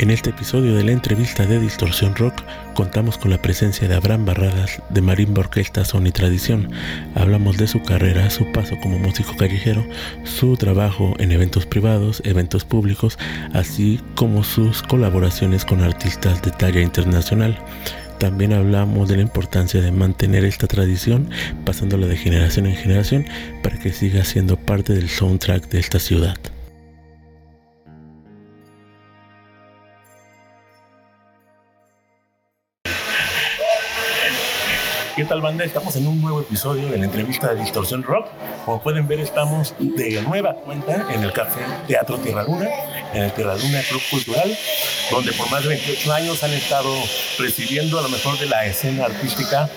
En este episodio de la entrevista de Distorsión Rock contamos con la presencia de Abraham Barradas de Marimba Orquesta Son y Tradición. Hablamos de su carrera, su paso como músico callejero, su trabajo en eventos privados, eventos públicos, así como sus colaboraciones con artistas de talla internacional. También hablamos de la importancia de mantener esta tradición, pasándola de generación en generación, para que siga siendo parte del soundtrack de esta ciudad. ¿Qué tal banda? Estamos en un nuevo episodio de la entrevista de Distorsión Rock. Como pueden ver, estamos de nueva cuenta en el Café Teatro Tierra Luna, en el Tierra Luna Club Cultural, donde por más de 28 años han estado presidiendo a lo mejor de la escena artística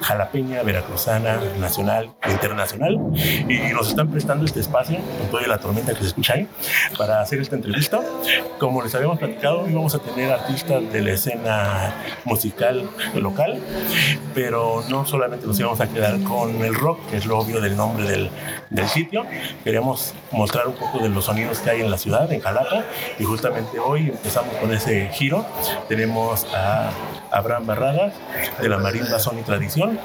jalapeña, veracruzana, nacional e internacional. Y nos están prestando este espacio, con toda la tormenta que se escucha ahí, para hacer esta entrevista. Como les habíamos platicado, íbamos a tener artistas de la escena musical local, pero no solamente nos íbamos a quedar con el rock, que es lo obvio del nombre del, del sitio. Queríamos mostrar un poco de los sonidos que hay en la ciudad, en Jalapa, y justamente hoy empezamos con ese giro. Tenemos a Abraham Barradas de la Marimba Son y Tradición.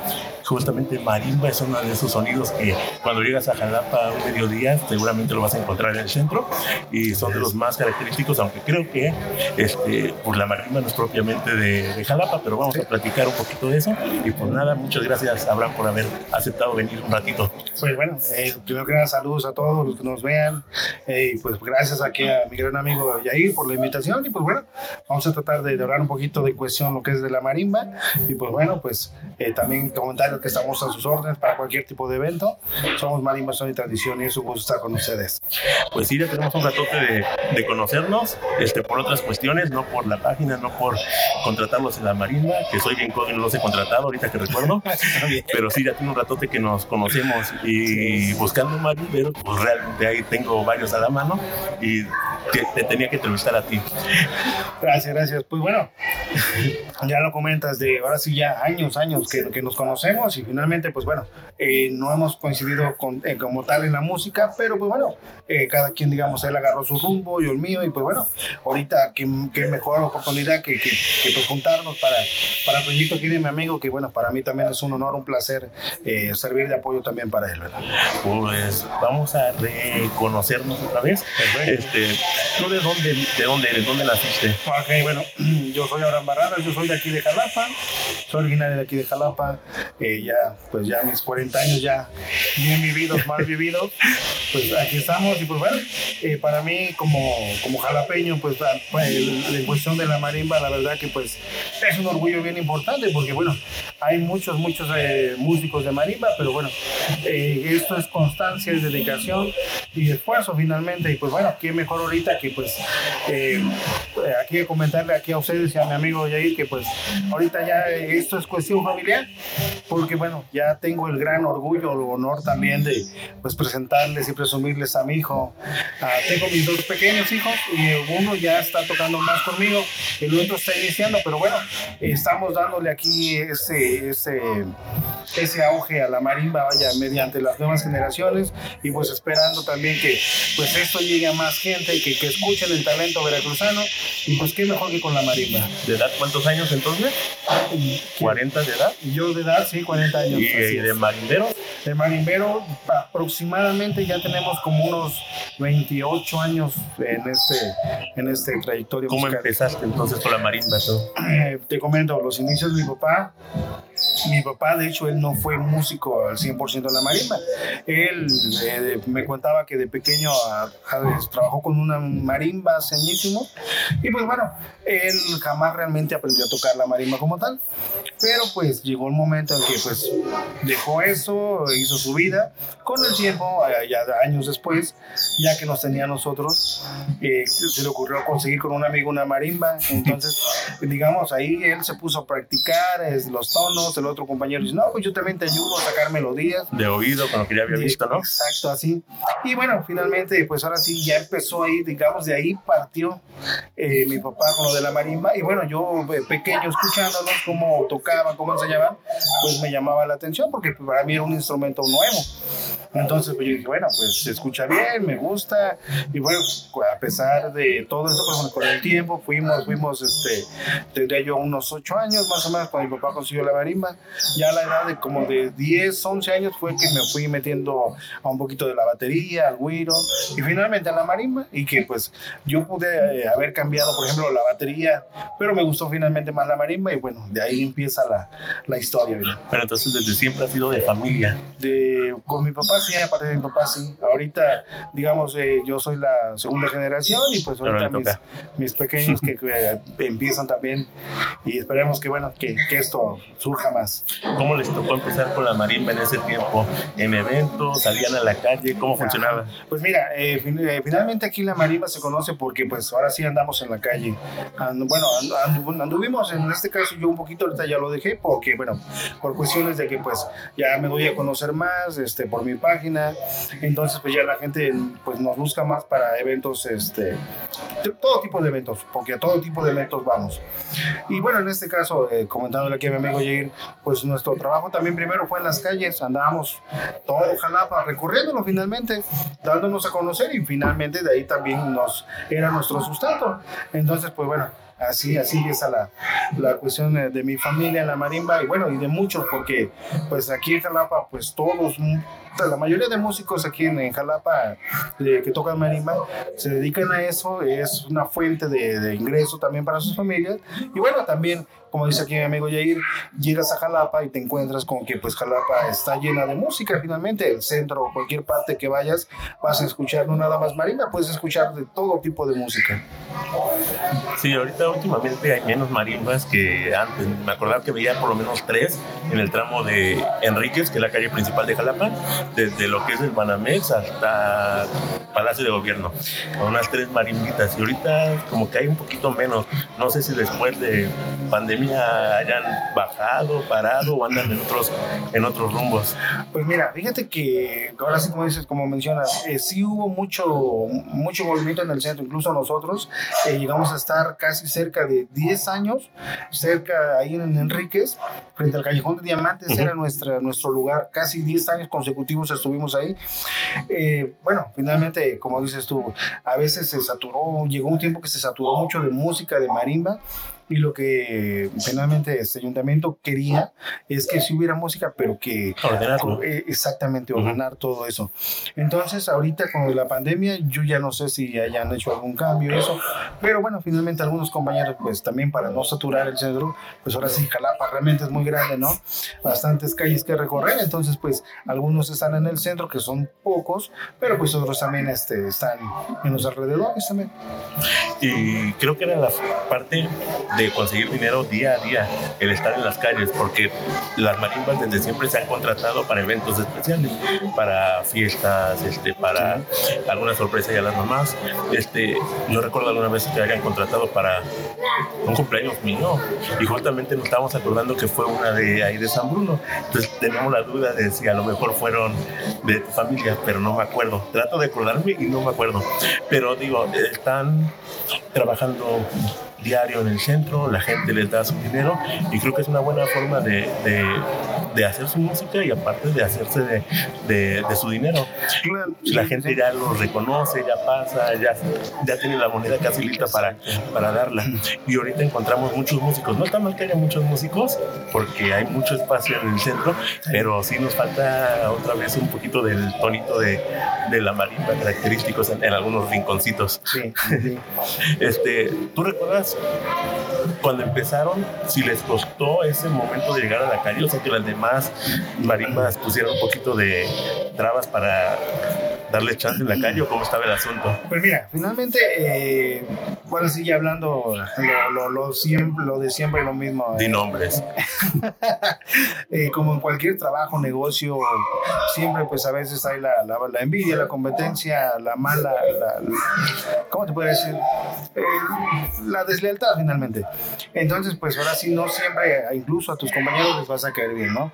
Justamente marimba es uno de esos sonidos que cuando llegas a Jalapa a un mediodía seguramente lo vas a encontrar en el centro y son de los más característicos, aunque creo que este, pues la marimba no es propiamente de, Jalapa, pero vamos a platicar un poquito de eso. Y pues nada, muchas gracias Abraham por haber aceptado venir un ratito. Pues bueno, eh, primero que nada saludos a todos los que nos vean eh, y pues gracias aquí a mi gran amigo Yair por la invitación y pues bueno, vamos a tratar de hablar un poquito de cuestión lo que es de la marimba y pues bueno, pues eh, también comentarios que estamos a sus órdenes para cualquier tipo de evento. Somos Marimba Son y Tradición y es un gusto estar con ustedes. Pues sí, ya tenemos un ratote de, de, conocernos, este, por otras cuestiones, no por la página, no por contratarlos en la marimba, que soy bien y no los he contratado ahorita que recuerdo, pero sí, ya tiene un ratote que nos conocemos y buscando un marimbero, pues realmente ahí tengo varios a la mano y te, te tenía que entrevistar a ti. Gracias, gracias. Pues bueno, ya lo comentas de ahora sí ya años, años que, que nos conocemos y finalmente pues bueno, eh, no hemos coincidido con, eh, como tal en la música, pero pues bueno, eh, cada quien digamos, él agarró su rumbo, yo el mío y pues bueno, ahorita qué, qué mejor oportunidad que, que, que pues, juntarnos para, para el proyecto aquí de mi amigo, que bueno, para mí también es un honor, un placer servir de apoyo también para él, ¿verdad? Pues vamos a reconocernos otra vez. Este, ¿Tú de dónde, de dónde eres? ¿Dónde naciste? Ok, bueno, yo soy Abraham Barradas, yo soy de aquí de Jalapa, soy originario de aquí de Jalapa, eh, ya, pues ya mis 40 años ya bien vividos, mal vividos, pues aquí estamos y pues bueno, eh, para mí como, como jalapeño, pues la, la, cuestión de la marimba, la verdad que pues es un orgullo bien importante porque bueno, hay muchos, muchos eh, músicos de marimba, pero bueno, esto es constancia, es dedicación y esfuerzo finalmente y pues bueno, qué mejor ahorita que pues aquí comentarle aquí a ustedes y a mi amigo Yair que pues ahorita ya esto es cuestión familiar porque bueno, ya tengo el gran orgullo, el honor también de pues presentarles y presumirles a mi hijo. Uh, tengo mis dos pequeños hijos y uno ya está tocando más conmigo, el otro está iniciando, pero bueno, estamos dándole aquí ese, ese, ese auge a la marimba, vaya, mediante las nuevas generaciones y pues esperando también que pues esto llegue a más gente, que, que escuchen el talento veracruzano y pues qué mejor que con la marimba. ¿De edad cuántos años entonces? ¿40 de edad? Yo de edad, sí, 40 años. ¿Y, y de marimbero? De marimbero aproximadamente ya tenemos como unos 28 años en este, en este trayectoria. ¿Cómo musical. empezaste entonces con la marimba? Eh, te comento, los inicios de mi papá, mi papá de hecho él no fue músico al 100% en la marimba. Él eh, me contaba que de pequeño a, a, trabajó con una marimba ceñísimo y pues bueno, él jamás realmente aprendió a tocar la marimba como tal. Pero pues llegó el momento en que pues dejó eso, hizo su vida. Con el tiempo, ya años después, ya que nos tenía a nosotros, eh, se le ocurrió conseguir con un amigo una marimba. Entonces, digamos, ahí él se puso a practicar es, los tonos, el otro compañero dice, no, pues yo también te ayudo a sacar melodías. De oído, con lo que ya había visto, ¿no? Exacto, así. Y bueno, finalmente, pues ahora sí, ya empezó ahí, digamos, de ahí partió eh, mi papá con lo de la marimba. Y bueno, yo eh, pequeño escuchándolos, cómo tocaban, cómo enseñaban, pues me llamaba la atención porque para mí era un instrumento nuevo. Entonces, pues yo dije, bueno, pues se escucha bien, me gusta. Y bueno, a pesar de todo eso, pues con el tiempo fuimos, fuimos, este, tendría yo unos 8 años más o menos cuando mi papá consiguió la marimba. Ya a la edad de como de 10, 11 años fue que me fui metiendo a un poquito de la batería, al güiro y finalmente a la marimba. Y que pues yo pude eh, haber cambiado, por ejemplo, la batería, pero me gustó finalmente más la marimba y bueno, de ahí empieza la, la historia. Pero entonces desde siempre ha sido de familia. De, con mi papá sí, aparte de mi papá sí. Ahorita, digamos, eh, yo soy la segunda generación y pues ahorita mis, mis, pequeños que, empiezan también y esperemos que, bueno, que, que, esto surja más. ¿Cómo les tocó empezar con la marimba en ese tiempo? ¿En eventos? ¿Salían a la calle? ¿Cómo funcionaba? Pues mira, eh, eh, finalmente aquí la marimba se conoce porque pues ahora sí andamos en la calle. bueno, anduvimos en este caso yo un poquito, ahorita ya lo dejé porque, bueno, por cuestiones de que pues ya me doy a conocer más este, por mi página, entonces pues ya la gente pues nos busca más para eventos, este, todo tipo de eventos, porque a todo tipo de eventos vamos. Y bueno, en este caso, eh, comentándole aquí a mi amigo Jair, pues nuestro trabajo también primero fue en las calles, andábamos todo Jalapa recorriéndolo finalmente, dándonos a conocer y finalmente de ahí también nos era nuestro sustento. Entonces, pues bueno, así, así empieza la, la cuestión de, mi familia en la marimba y bueno, y de muchos, porque pues aquí en Jalapa, pues todos, la mayoría de músicos aquí en, Jalapa que tocan marimba se dedican a eso, es una fuente de, de ingreso también para sus familias y bueno, también como dice aquí mi amigo Yair, llegas a Jalapa y te encuentras con que pues Jalapa está llena de música finalmente, el centro o cualquier parte que vayas vas a escuchar no nada más marimba, puedes escuchar de todo tipo de música. Sí, ahorita últimamente hay menos marimbas que antes, me acordaba que veía por lo menos tres en el tramo de Enríquez, que es la calle principal de Jalapa, desde lo que es el Banamex hasta Palacio de Gobierno, unas tres marimbitas y ahorita como que hay un poquito menos, no sé si después de pandemia hayan bajado, parado o andan en otros, en otros rumbos? Pues mira, fíjate que ahora sí como dices, como mencionas, eh, sí hubo mucho, mucho movimiento en el centro, incluso nosotros eh, llegamos a estar casi cerca de 10 años, cerca ahí en Enríquez, frente al Callejón de Diamantes, era nuestra, nuestro lugar, casi 10 años consecutivos estuvimos ahí. Eh, bueno, finalmente, como dices tú, a veces se saturó, llegó un tiempo que se saturó mucho de música, de marimba, y lo que finalmente este ayuntamiento quería es que si hubiera música, pero que eh, exactamente ordenar todo eso. Entonces, ahorita con la pandemia, yo ya no sé si hayan hecho algún cambio eso, pero bueno, finalmente algunos compañeros, pues también para no saturar el centro, pues ahora sí, Jalapa realmente es muy grande, ¿no? Bastantes calles que recorrer, entonces pues algunos están en el centro, que son pocos, pero pues otros también este, están en los alrededores también. Y creo que era la parte de conseguir dinero día a día, el estar en las calles, porque las marimbas desde siempre se han contratado para eventos especiales, para fiestas, este, para alguna sorpresa y a las mamás. Este, no recuerdo alguna vez que hayan contratado para un cumpleaños mío y justamente nos estábamos acordando que fue una de ahí de San Bruno. Entonces tenemos la duda de si a lo mejor fueron de tu familia, pero no me acuerdo. Trato de acordarme y no me acuerdo. Pero digo, están trabajando diario en el centro, la gente les da su dinero y creo que es una buena forma de, de, hacer su música y aparte de hacerse de, de su dinero. La gente ya lo reconoce, ya pasa, ya, ya tiene la moneda casi lista para, para darla. Y ahorita encontramos muchos músicos. No está mal que haya muchos músicos porque hay mucho espacio en el centro, pero sí nos falta otra vez un poquito del tonito de, de la marimba característicos en, en algunos rinconcitos. Sí, sí. Este, ¿Tú recuerdas cuando empezaron, si les costó ese momento de llegar a la calle, o sea que las demás marimbas pusieron un poquito de trabas para darle chance en la calle o cómo estaba el asunto? Pues mira, finalmente, eh, bueno, sigue hablando lo, lo, siempre, lo de siempre lo mismo. Di eh. nombres. Eh, como en cualquier trabajo, negocio, siempre pues a veces hay la, la, envidia, la competencia, la mala, ¿cómo te puedo decir? la deslealtad finalmente. Entonces, pues ahora sí, no siempre, incluso a tus compañeros les vas a caer bien, ¿no?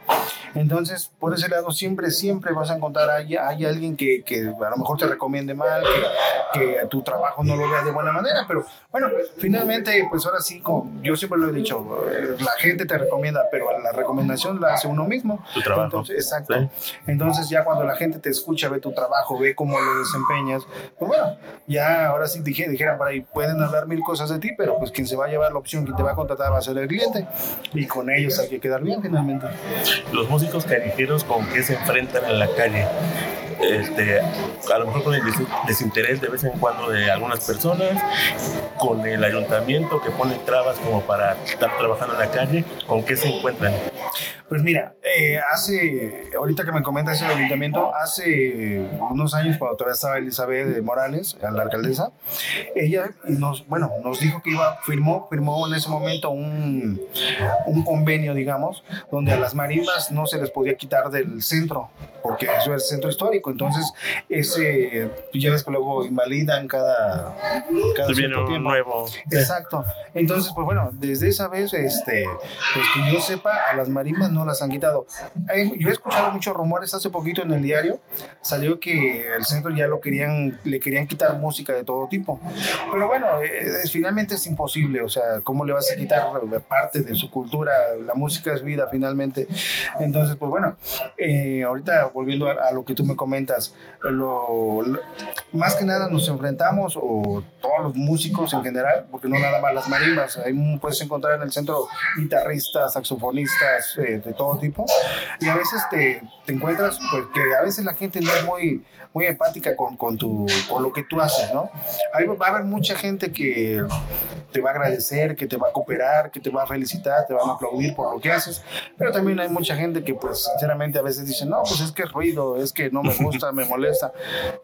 Entonces, por ese lado, siempre, siempre vas a encontrar, hay, hay alguien que, que a lo mejor te recomiende mal, que, que tu trabajo no lo vea de buena manera, pero bueno, finalmente, pues ahora sí, como yo siempre lo he dicho, eh, la gente te recomienda, pero la recomendación la hace uno mismo. Tu trabajo. Entonces, exacto. Entonces ya cuando la gente te escucha, ve tu trabajo, ve cómo lo desempeñas, pues bueno, ya ahora sí dije, dijera por ahí, pueden hablar mil cosas de ti, pero pues quien se va a llevar la opción, quien te va a contratar va a ser el cliente y con ellos hay que quedar bien finalmente. Los músicos callejeros con qué se enfrentan en la calle. Este, a lo mejor con el des- desinterés de vez en cuando de algunas personas, con el ayuntamiento que pone trabas como para estar trabajando en la calle, ¿con qué se encuentran? Pues mira, eh, hace, ahorita que me comentas el ayuntamiento, hace unos años cuando todavía estaba Elizabeth Morales, la alcaldesa, ella nos, bueno, nos dijo que iba, firmó, firmó en ese momento un, un convenio, digamos, donde a las marimbas no se les podía quitar del centro, porque eso es el centro histórico, entonces ese, pues ya ves que luego invalidan cada, cada cierto tiempo. nuevo. Exacto. Entonces, pues bueno, desde esa vez, este, pues que yo sepa, a las marimbas no las han quitado. Eh, Yo he escuchado muchos rumores hace poquito en el diario, salió que el centro ya lo querían, le querían quitar música de todo tipo. Pero bueno, eh, eh, finalmente es imposible, o sea, ¿cómo le vas a quitar parte de su cultura? La música es vida, finalmente. Entonces, pues bueno, eh, ahorita volviendo a, a lo que tú me comentas, lo, lo- más que nada nos enfrentamos, o todos los músicos en general, porque no nada más las marimbas, ahí puedes encontrar en el centro guitarristas, saxofonistas, eh, de todo tipo, y a veces te, te encuentras, pues que a veces la gente no es muy, muy empática con, con, tu, con lo que tú haces, ¿no? Ahí va a haber mucha gente que te va a agradecer, que te va a cooperar, que te va a felicitar, te van a aplaudir por lo que haces, pero también hay mucha gente que pues sinceramente a veces dice, no, pues es que es ruido, es que no me gusta, me molesta.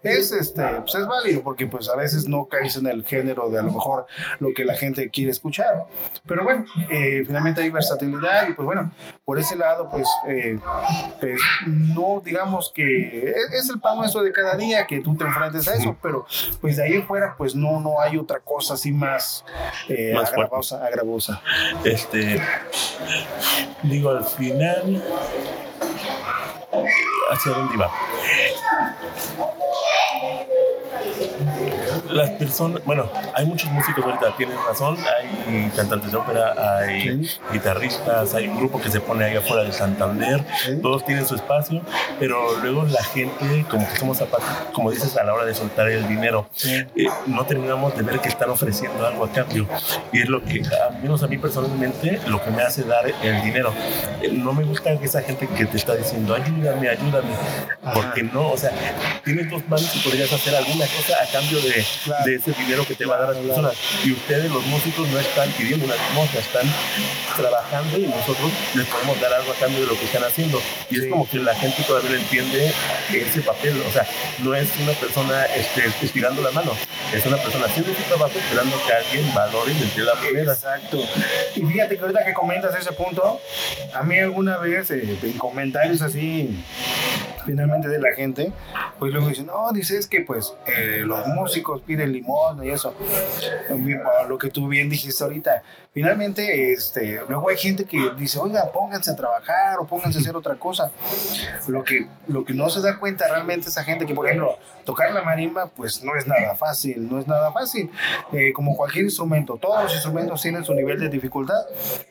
Es este, pues es válido porque pues a veces no caes en el género de a lo mejor lo que la gente quiere escuchar. Pero bueno, eh, finalmente hay versatilidad y pues bueno, por ese lado pues, eh, pues no digamos que es, es el pan nuestro de cada día que tú te enfrentes a eso, pero pues de ahí fuera pues no, no hay otra cosa así más, eh, Más fuerte. agravosa, agravosa. Este, digo, al final, ¿hacia dónde iba? Oh! Las personas, bueno, hay muchos músicos ahorita, tienes razón, hay cantantes de ópera, hay Sí. guitarristas, hay un grupo que se pone ahí afuera de Santander, Sí. todos tienen su espacio, pero luego la gente, como que somos zapatos, como dices, a la hora de soltar el dinero, eh, no terminamos de ver que están ofreciendo algo a cambio. Y es lo que, al menos a mí personalmente, lo que me hace dar el dinero. Eh, No me gusta esa gente que te está diciendo, ayúdame, ayúdame, porque no, o sea, tienes dos manos y podrías hacer alguna cosa a cambio de, Claro. de ese dinero que te va a dar las personas. Y ustedes, los músicos, no están pidiendo una limosna, están trabajando y nosotros les podemos dar algo a cambio de lo que están haciendo. Y es Sí. como que la gente todavía no entiende ese papel, o sea, no es una persona este, estirando la mano, es una persona haciendo su trabajo esperando que alguien valore y le dé la moneda. Exacto. Y fíjate que ahorita que comentas ese punto, a mí alguna vez eh, en comentarios así, finalmente de la gente, pues luego dicen, no, dices que pues eh, los músicos piden limón y eso. Lo que tú bien dijiste ahorita. Finalmente, este, luego hay gente que dice, oiga, pónganse a trabajar o pónganse a hacer otra cosa. Lo que, lo que no se da cuenta realmente esa gente que, por ejemplo, tocar la marimba, pues no es nada fácil, no es nada fácil. Eh, como cualquier instrumento, todos los instrumentos tienen su nivel de dificultad.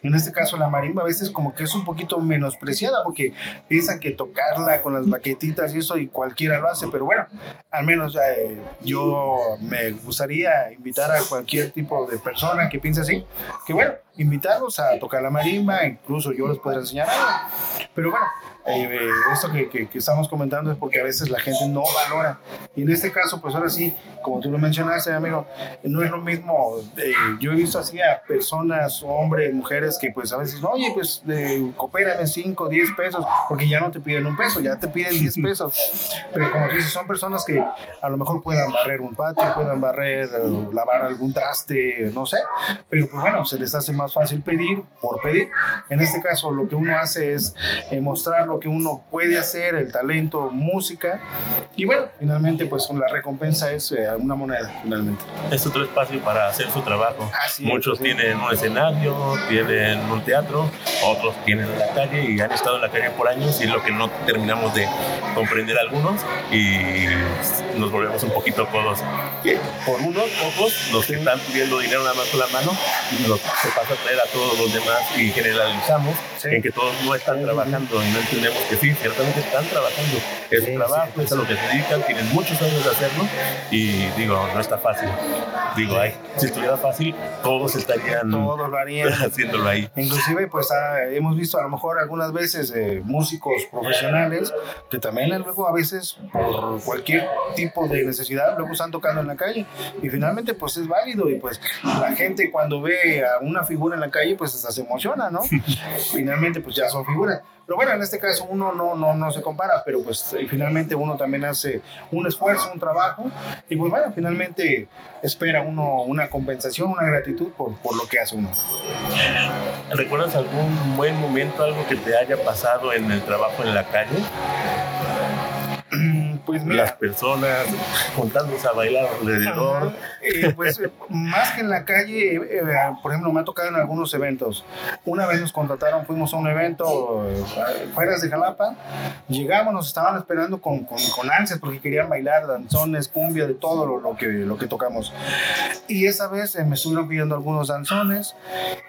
En este caso, la marimba a veces como que es un poquito menospreciada porque piensan que tocarla con las baquetitas y eso y cualquiera lo hace, pero bueno, al menos eh, yo me gustaría invitar a cualquier tipo de persona que piense así, bueno, invitarlos a tocar la marimba, incluso yo les podría enseñar algo. Pero bueno, eh, eh, esto que, que- que estamos comentando es porque a veces la gente no valora. Y en este caso, pues ahora sí, como tú lo mencionaste, amigo, no es lo mismo. eh, yo he visto así a personas, hombres, mujeres, que pues a veces, "No, oye, pues eh, coopérame 5, 10 pesos, porque ya no te piden un peso, ya te piden 10 pesos. Pero como tú dices, son personas que a lo mejor puedan barrer un patio, puedan barrer, eh, lavar algún traste, no sé. Pero pues bueno, se les hace más fácil pedir por pedir. En este caso, lo que uno hace es eh, mostrar lo que uno puede hacer, el talento, música. Y bueno, finalmente pues la recompensa es eh, una moneda, finalmente. Es otro espacio para hacer su trabajo. Muchos tienen un escenario, tienen un teatro, otros tienen la calle y han estado en la calle por años y es lo que no terminamos de comprender algunos y nos volvemos un poquito codos. Por unos pocos, los que están pidiendo dinero nada más con la mano, nos se pasa a traer a todos los demás y generalizamos en que todos no están trabajando y no entendemos que sí, ciertamente están trabajando. Es un trabajo, es a lo que se dedican, tienen muchos años de hacerlo y digo, no está fácil. Digo, ay, si estuviera fácil, todos estarían todos lo harían. haciéndolo ahí. Inclusive, pues ah, hemos visto a lo mejor algunas veces eh, músicos profesionales que también luego a veces por cualquier tipo de necesidad luego están tocando en la calle y finalmente pues es válido y pues la gente cuando ve a una figura en la calle pues hasta se emociona, ¿no? finalmente pues ya son figuras. Pero bueno, en este caso uno no, no, no se compara, pero pues eh, finalmente uno también hace un esfuerzo, un trabajo, y pues bueno, finalmente espera uno una compensación, una gratitud por, por lo que hace uno. ¿Recuerdas algún buen momento, algo que te haya pasado en el trabajo en la calle? Pues las personas juntándose a bailar alrededor. Eh, pues eh, más que en la calle, eh, por ejemplo, me ha tocado en algunos eventos. Una vez nos contrataron, fuimos a un evento fuera de Jalapa, llegamos, nos estaban esperando con, con, con, ansias porque querían bailar danzones, cumbia, de todo lo, lo, que, lo que tocamos. Y esa vez me estuvieron pidiendo algunos danzones.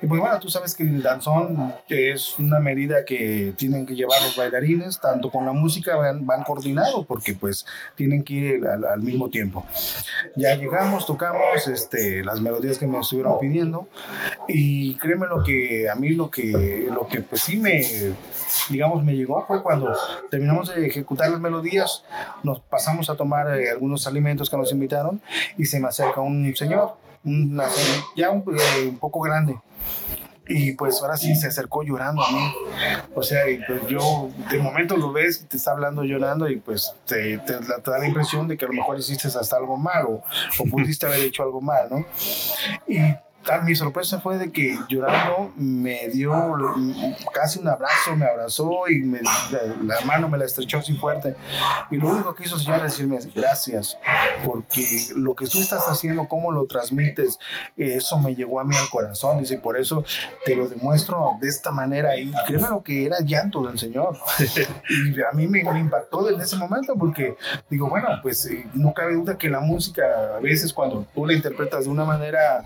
Y pues bueno, tú sabes que el danzón es una medida que tienen que llevar los bailarines, tanto con la música van, van coordinados, porque pues tienen que ir al, mismo tiempo. Ya llegamos, tocamos este, las melodías que me estuvieron pidiendo y créeme lo que a mí lo que, lo que pues sí me, digamos, me llegó fue cuando terminamos de ejecutar las melodías, nos pasamos a tomar eh, algunos alimentos que nos invitaron y se me acerca un señor, ya un, eh, un poco grande y pues ahora sí se acercó llorando a mí. O sea, y pues yo de momento lo ves te está hablando llorando y pues te, te, da la impresión de que a lo mejor hiciste hasta algo mal o, o pudiste haber hecho algo mal, ¿no? Y mi sorpresa fue de que llorando me dio casi un abrazo, me abrazó y me, la, mano me la estrechó así fuerte. Y lo único que hizo señor es decirme gracias, porque lo que tú estás haciendo, cómo lo transmites, eso me llegó a mí al corazón. Dice, por eso te lo demuestro de esta manera. Y créeme lo que era llanto del Señor. y a mí me, impactó en ese momento, porque digo, bueno, pues eh, no cabe duda que la música, a veces cuando tú la interpretas de una manera,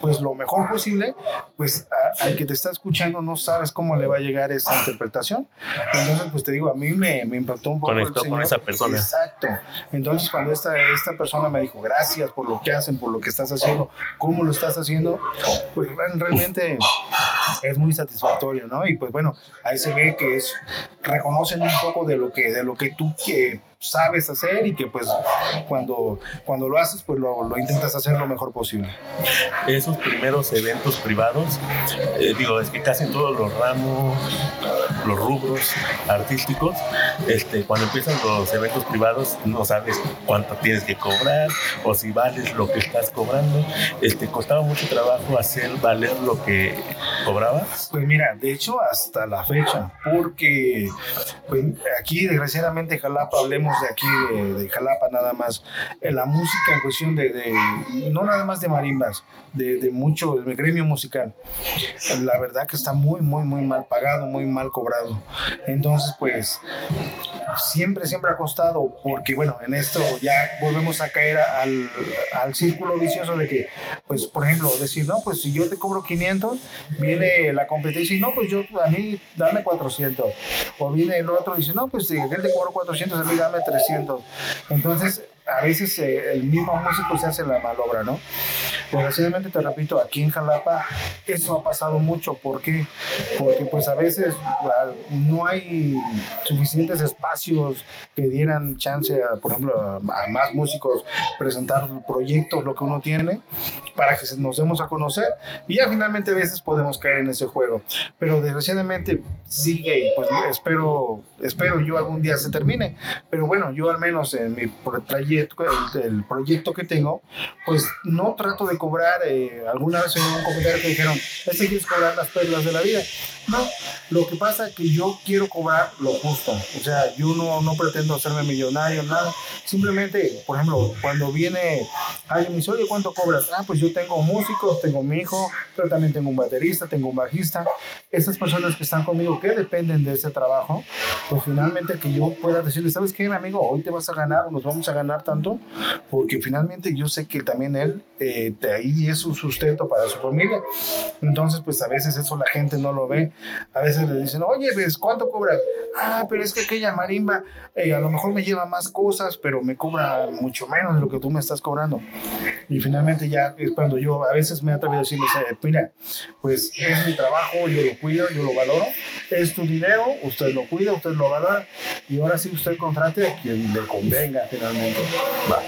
pues pues, lo mejor posible, pues al que te está escuchando no sabes cómo le va a llegar esa interpretación. Entonces, pues te digo, a mí me, me impactó un poco. Conectó con esa persona. Exacto. Entonces, cuando esta, esta persona me dijo, gracias por lo que hacen, por lo que estás haciendo, cómo lo estás haciendo, pues realmente es muy satisfactorio, ¿no? Y pues bueno, ahí se ve que es, reconocen un poco de lo que, de lo que tú que sabes hacer y que pues cuando, cuando lo haces pues lo, lo intentas hacer lo mejor posible. Esos primeros eventos privados, eh, digo, es que casi en todos los ramos, los rubros artísticos, este, cuando empiezan los eventos privados no sabes cuánto tienes que cobrar o si vales lo que estás cobrando. Este, costaba mucho trabajo hacer valer lo que cobrabas. Pues mira, de hecho hasta la fecha, porque pues, aquí desgraciadamente Jalapa hablemos de aquí, de, Jalapa nada más, en la música en cuestión de, no nada más de marimbas, de, de mucho, el gremio musical, la verdad que está muy, muy, muy mal pagado, muy mal cobrado. Entonces, pues, siempre, siempre ha costado, porque bueno, en esto ya volvemos a caer al, al círculo vicioso de que, pues, por ejemplo, decir, no, pues si yo te cobro 500, viene la competencia y no, pues yo, a mí, dame 400. O viene el otro y dice, no, pues si él te cobro 400, a mí dame 300. Entonces, a veces eh, el mismo músico se hace la malobra, ¿no? Desgraciadamente, te repito, aquí en Jalapa eso ha pasado mucho. ¿Por qué? Porque pues a veces no hay suficientes espacios que dieran chance, a, por ejemplo, a, más músicos presentar proyectos, lo que uno tiene, para que nos demos a conocer. Y ya finalmente a veces podemos caer en ese juego. Pero desgraciadamente sigue y pues espero, espero yo algún día se termine. Pero bueno, yo al menos en mi trayecto el, proyecto que tengo, pues no trato de cobrar. Eh, alguna vez en un comentario que dijeron, es que cobrar las perlas de la vida. No, lo que pasa es que yo quiero cobrar lo justo. O sea, yo no, no pretendo hacerme millonario, nada. Simplemente, por ejemplo, cuando viene alguien me dice, oye, ¿cuánto cobras? Ah, pues yo tengo músicos, tengo mi hijo, pero también tengo un baterista, tengo un bajista. Esas personas que están conmigo, que dependen de ese trabajo, pues finalmente que yo pueda decirle, ¿sabes qué, amigo? Hoy te vas a ganar nos vamos a ganar tanto, porque finalmente yo sé que también él eh, ahí es un sustento para su familia. Entonces, pues a veces eso la gente no lo ve. A veces le dicen, oye, pues, ¿cuánto cobras? Ah, pero es que aquella marimba eh, a lo mejor me lleva más cosas, pero me cobra mucho menos de lo que tú me estás cobrando. Y finalmente ya es cuando yo a veces me he atrevido a decirles, mira, pues es mi trabajo, yo lo cuido, yo lo valoro, es tu dinero, usted lo cuida, usted lo valora, y ahora sí usted contrate a quien le convenga finalmente.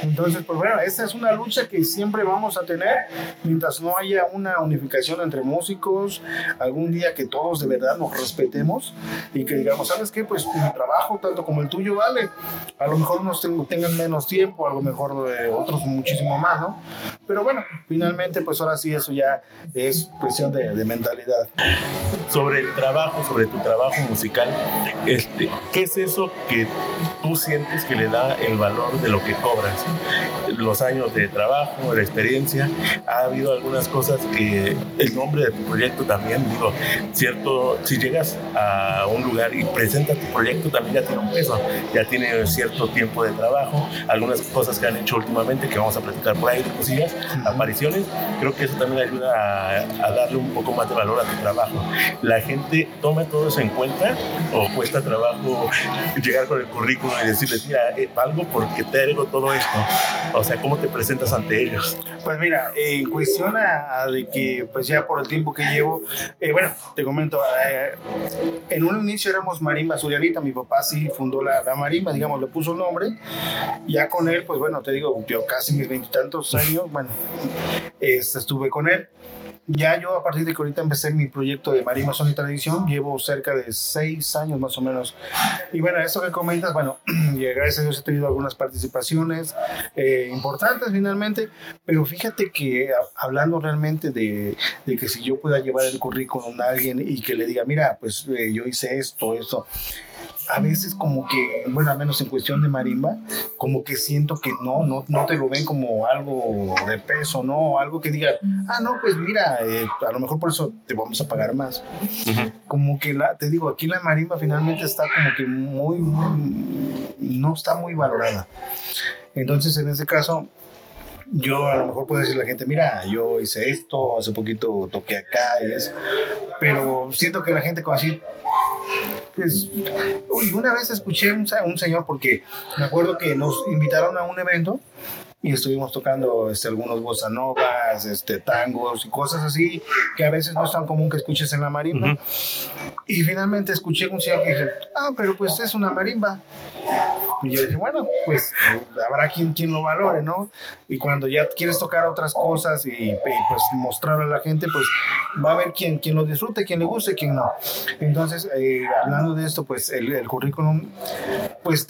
Entonces, pues bueno, esta es una lucha que siempre vamos a tener mientras no haya una unificación entre músicos, algún día que todos de verdad nos respetemos y que digamos, ¿sabes qué? Pues mi trabajo, tanto como el tuyo, vale. A lo mejor unos tengan menos tiempo, a lo mejor eh, otros muchísimo más, ¿no? Pero bueno, finalmente, pues ahora sí, eso ya es cuestión de, de mentalidad. Sobre el trabajo, sobre tu trabajo musical, este, ¿qué es eso que tú sientes que le da el valor de lo que cobras? Los años de trabajo, la experiencia, ha habido algunas cosas que el nombre de tu proyecto también, digo, cierto, si llegas a un lugar y presentas tu proyecto también ya tiene un peso, ya tiene cierto tiempo de trabajo, algunas cosas que han hecho últimamente que vamos a platicar por ahí de cosillas, apariciones, creo que eso también ayuda a, a, darle un poco más de valor a tu trabajo. La gente toma todo eso en cuenta o cuesta trabajo llegar con el currículum y decirles, mira, eh, valgo porque te hago todo esto. O sea, ¿cómo te presentas ante ellos? Pues mira, en cuestión a, de que, pues ya por el tiempo que llevo, eh, bueno, te comento, eh, en un inicio éramos Marimba Surianita, mi papá sí fundó la, la Marimba, digamos, le puso el nombre, ya con él, pues bueno, te digo, yo casi mis veintitantos años, bueno, este, estuve con él ya yo a partir de que ahorita empecé mi proyecto de Marimba Son y Tradición, llevo cerca de seis años más o menos. Y bueno, eso que comentas, bueno, gracias a Dios he tenido algunas participaciones eh, importantes finalmente, pero fíjate que hablando realmente de, de, que si yo pueda llevar el currículum a alguien y que le diga, mira, pues eh, yo hice esto, esto a veces como que, bueno, al menos en cuestión de marimba, como que siento que no, no, no te lo ven como algo de peso, ¿no? Algo que diga, ah, no, pues mira, eh, a lo mejor por eso te vamos a pagar más. Como que, la, te digo, aquí la marimba finalmente está como que muy, no está muy valorada. Entonces, en ese caso, yo a lo mejor puedo decirle a la gente, mira, yo hice esto, hace poquito toqué acá y eso, pero siento que la gente como así pues, una vez escuché un, un señor, porque me acuerdo que nos invitaron a un evento y estuvimos tocando este, algunos bossa novas, este, tangos y cosas así que a veces no es tan común que escuches en la marimba. Y finalmente escuché un señor que dice, ah, pero pues es una marimba. Y yo dije, bueno, pues habrá quien, quien lo valore, ¿no? Y cuando ya quieres tocar otras cosas y, pues mostrarle a la gente, pues va a haber quien, quien lo disfrute, quien le guste, quien no. Entonces, eh, hablando de esto, pues el, el currículum, pues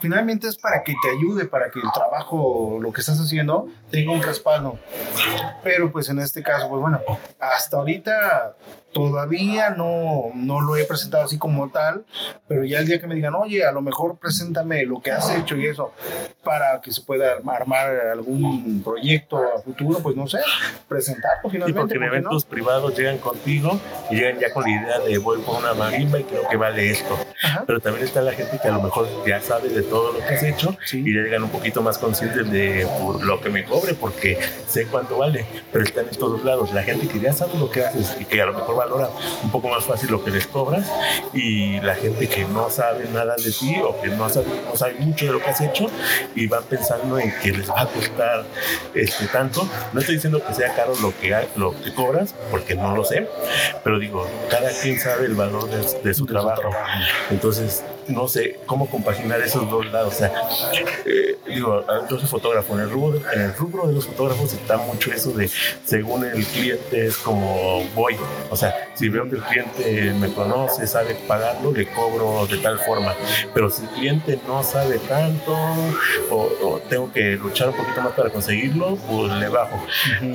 finalmente es para que te ayude, para que el trabajo, lo que estás haciendo, tenga un respaldo. Pero pues en este caso, pues bueno, hasta ahorita todavía no, no lo he presentado así como tal, pero ya el día que me digan, oye, a lo mejor preséntame lo que has hecho y eso, para que se pueda armar algún proyecto a futuro, pues no sé, presentarlo finalmente. Y porque en eventos privados llegan contigo y llegan ya con la idea de voy por una marimba y creo que vale esto. Pero también está la gente que a lo mejor ya sabe de todo lo que has hecho y llegan un poquito más conscientes de lo que me cobre porque sé cuánto vale, pero están en todos lados. La gente que ya sabe lo que haces y que a lo mejor valora un poco más fácil lo que les cobras y la gente que no sabe nada de ti o que no sabe, no sabe mucho de lo que has hecho y van pensando en que les va a costar este, tanto. No estoy diciendo que sea caro lo que, lo que cobras, porque no lo sé, pero digo, cada quien sabe el valor de, su trabajo. Entonces, no sé cómo compaginar esos dos lados. O sea, eh, digo, yo soy fotógrafo, en el, rubro, en el rubro de los fotógrafos está mucho eso de según el cliente es como voy. O sea, si veo que el cliente me conoce, sabe pagarlo, le cobro de tal forma. Pero si el cliente no sabe tanto o, tengo que luchar un poquito más para conseguirlo, pues le bajo.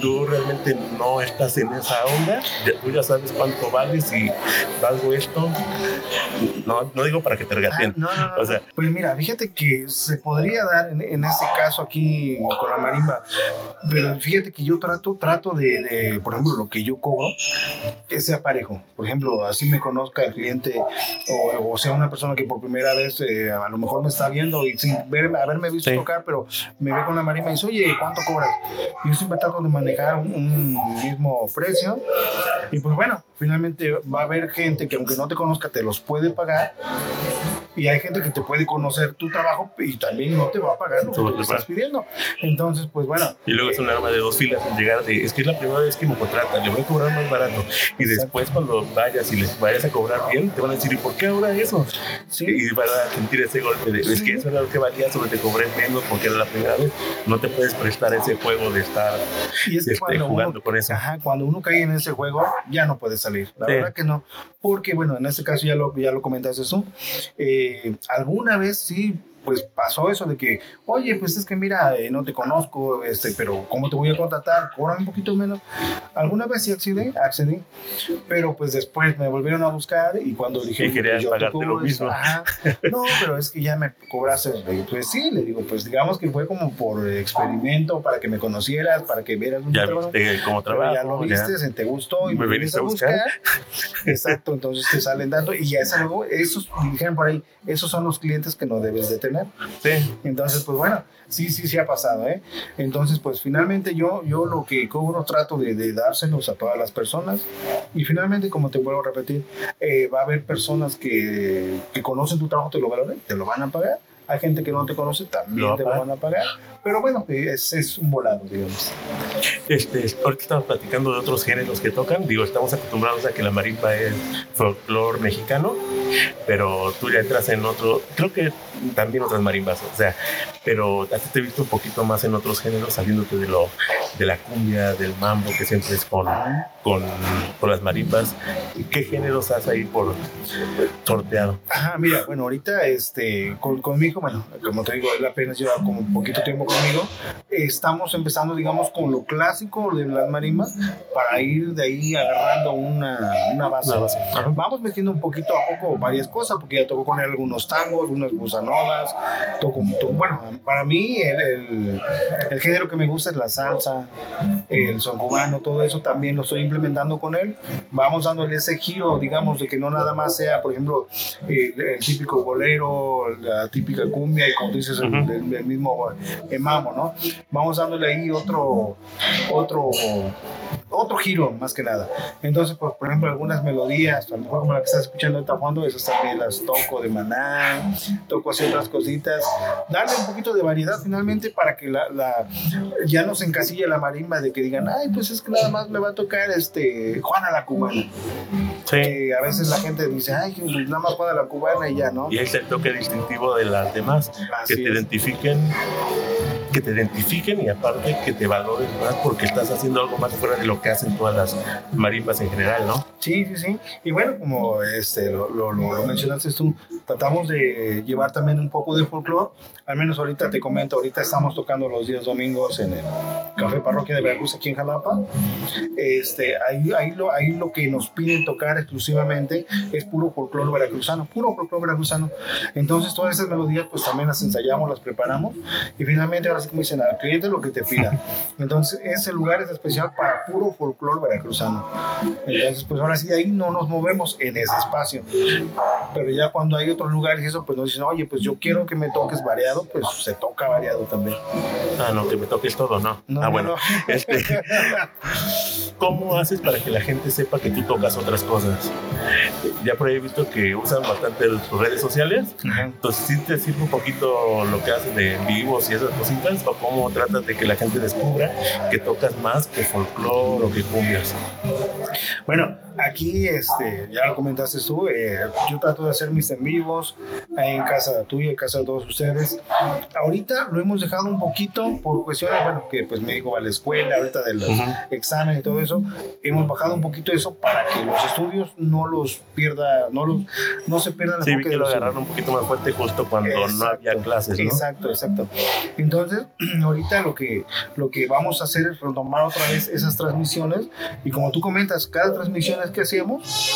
Tú realmente no estás en esa onda, tú ya sabes cuánto vales y valgo esto. No, no digo para que te regateen. Ah, o sea, pues mira, fíjate que se podría dar en, en, este caso aquí con la marimba, pero fíjate que yo trato, trato de, por ejemplo, lo que yo cobro, que sea parejo. Por ejemplo, así me conozca el cliente o, sea una persona que por primera vez eh, a lo mejor me está viendo y sin verme, haberme visto tocar, pero me ve con la marimba y dice, oye, ¿cuánto cobras? Yo siempre trato de manejar un, un mismo precio y pues bueno, finalmente va a haber gente que aunque no te conozca te los puede pagar y hay gente que te puede conocer tu trabajo y también no te va a pagar lo que te estás pidiendo. Entonces, pues bueno. Y luego es un arma de dos filas en llegar de, es que es la primera vez que me contratan, le voy a cobrar más barato. Y después cuando vayas y les vayas a cobrar bien, te van a decir, ¿y por qué ahora eso? Sí. Y van a sentir ese golpe de, es que eso era lo que valía, solo te cobré menos porque era la primera vez. No te puedes prestar ese juego de estar este, jugando con eso. Ajá, cuando uno cae en ese juego, ya no puede salir. La verdad que no. Porque, bueno, en este caso ya lo, ya lo comentaste tú. Eh, alguna vez sí pues pasó eso de que, oye, pues es que mira, eh, no te conozco, este, pero ¿cómo te voy a contratar? Cobra un poquito menos. Alguna vez sí accedí, accedí, pero pues después me volvieron a buscar y cuando dije, y querías yo pagarte lo mismo. no, pero es que ya me cobraste. Pues sí, le digo, pues digamos que fue como por experimento, para que me conocieras, para que vieras un ya trabajo. Viste cómo trabajo. Ya lo viste, se te gustó y me, viniste a buscar. Exacto, entonces te salen dando y ya es algo, esos, dijeron por ahí, esos son los clientes que no debes de tener Sí. Entonces, pues bueno, sí, sí, sí ha pasado, ¿eh? Entonces, pues finalmente yo, yo lo que cobro trato de, dárselos a todas las personas y finalmente, como te vuelvo a repetir, eh, va a haber personas que, que conocen tu trabajo, te lo valoren, te lo van a pagar hay gente que no te conoce, también te lo van a pagar. Pero bueno, es, es un volado, digamos. Este, ahorita estamos platicando de otros géneros que tocan. Digo, estamos acostumbrados a que la marimba es folclore mexicano, pero tú ya entras en otro, creo que también otras marimbas, o sea, pero a te he visto un poquito más en otros géneros, saliéndote de lo de la cumbia, del mambo, que siempre es con, con, con las marimbas. ¿Qué géneros has ahí por sorteado? Ajá, mira, bueno, ahorita este, con, conmigo, bueno, como te digo, él apenas lleva como un poquito tiempo conmigo, estamos empezando, digamos, con lo clásico de las marimbas para ir de ahí agarrando una, una base. Vamos metiendo un poquito a poco varias cosas, porque ya tocó con él algunos tangos, algunas bossa novas, toco, bueno, para mí el, el, género que me gusta es la salsa, el son cubano, todo eso también lo estoy implementando con él. Vamos dándole ese giro, digamos, de que no nada más sea, por ejemplo, el, típico bolero, la típica cumbia y como dices, el, mismo eh, mamo, ¿no? Vamos dándole ahí otro, otro otro giro más que nada. Entonces, por, por ejemplo, algunas melodías, a lo mejor como la que estás escuchando ahorita fondo, esas también las toco de maná, toco así otras cositas, darle un poquito de variedad finalmente para que la, la, ya no se encasille la marimba de que digan, ay, pues es que nada más me va a tocar este Juana la cubana. Sí. a veces la gente dice, ay, pues nada más Juana la cubana y ya, ¿no? Y es el toque distintivo de las demás, que te identifiquen que te identifiquen y aparte que te valoren más porque estás haciendo algo más fuera de lo que hacen todas las marimbas en general, ¿no? Sí, sí, sí. Y bueno, como este, lo, lo, lo mencionaste tú, tratamos de llevar también un poco de folclore. Al menos ahorita te comento, ahorita estamos tocando los días domingos en el Café Parroquia de Veracruz aquí en Jalapa. Este, ahí, ahí, lo, ahí lo que nos piden tocar exclusivamente es puro folclore veracruzano, puro folclore veracruzano. Entonces todas esas melodías pues también las ensayamos, las preparamos y finalmente ahora sí como dicen, al cliente lo que te pida. Entonces ese lugar es especial para puro folclore veracruzano. Entonces pues ahora sí ahí no nos movemos en ese espacio. Pero ya cuando hay otros lugares y eso pues nos dicen, oye pues yo quiero que me toques variado, pues se toca variado también. Ah, no, que me toques todo, ¿no? ah, bueno. Este, ¿Cómo haces para que la gente sepa que tú tocas otras cosas? Ya por ahí he visto que usan bastante tus redes sociales. Entonces, ¿sí te sirve un poquito lo que haces de vivos y esas cositas? ¿O cómo tratas de que la gente descubra que tocas más que folclore o que cumbias? Bueno, aquí, este, ya lo comentaste tú, eh, yo trato de hacer mis en vivos ahí en casa tuya, en casa de todos ustedes. Ahorita lo hemos dejado un poquito por cuestiones, bueno, que pues me dijo a la escuela, ahorita del examen y todo eso, hemos bajado un poquito eso para que los estudios no los pierda, no los, no se pierdan Sí, vi que lo agarraron un poquito más fuerte justo cuando no había clases, ¿no? Exacto, exacto. Entonces, ahorita lo que, lo que vamos a hacer es retomar otra vez esas transmisiones y como tú comentas, cada transmisión que hacemos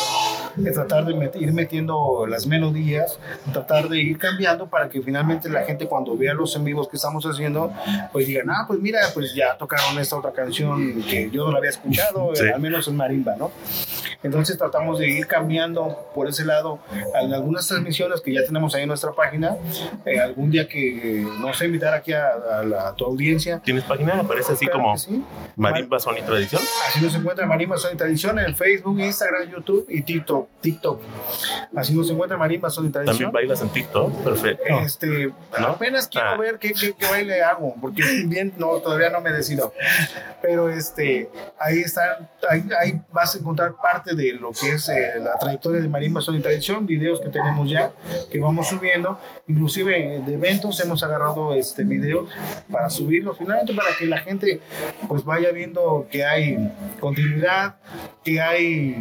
es tratar de ir metiendo las melodías, tratar de ir cambiando para que finalmente la gente cuando vea los en vivos que estamos haciendo, pues digan, ah, pues mira, pues ya tocaron esta otra canción que yo no la había escuchado, al menos en marimba, ¿no? Entonces tratamos de ir cambiando por ese lado en algunas transmisiones que ya tenemos ahí en nuestra página. Eh, algún día que no sé, invitar aquí a, a, tu audiencia. ¿Tienes página? Aparece así como Marimba Son y Tradición. Así nos encuentra Marimba Son y Tradición en Facebook, Instagram, YouTube y TikTok. TikTok. Así nos encuentra Marimba Son y Tradición. También bailas en TikTok, perfecto. Este, apenas quiero ah. ver qué, qué, qué, baile hago, porque bien no, todavía no me decido. Pero este, ahí está, ahí, ahí vas a encontrar parte de lo que es eh, la trayectoria de Marimba Son y Tradición, videos que tenemos ya, que vamos subiendo, inclusive de eventos hemos agarrado este video para subirlo finalmente para que la gente pues vaya viendo que hay continuidad, que hay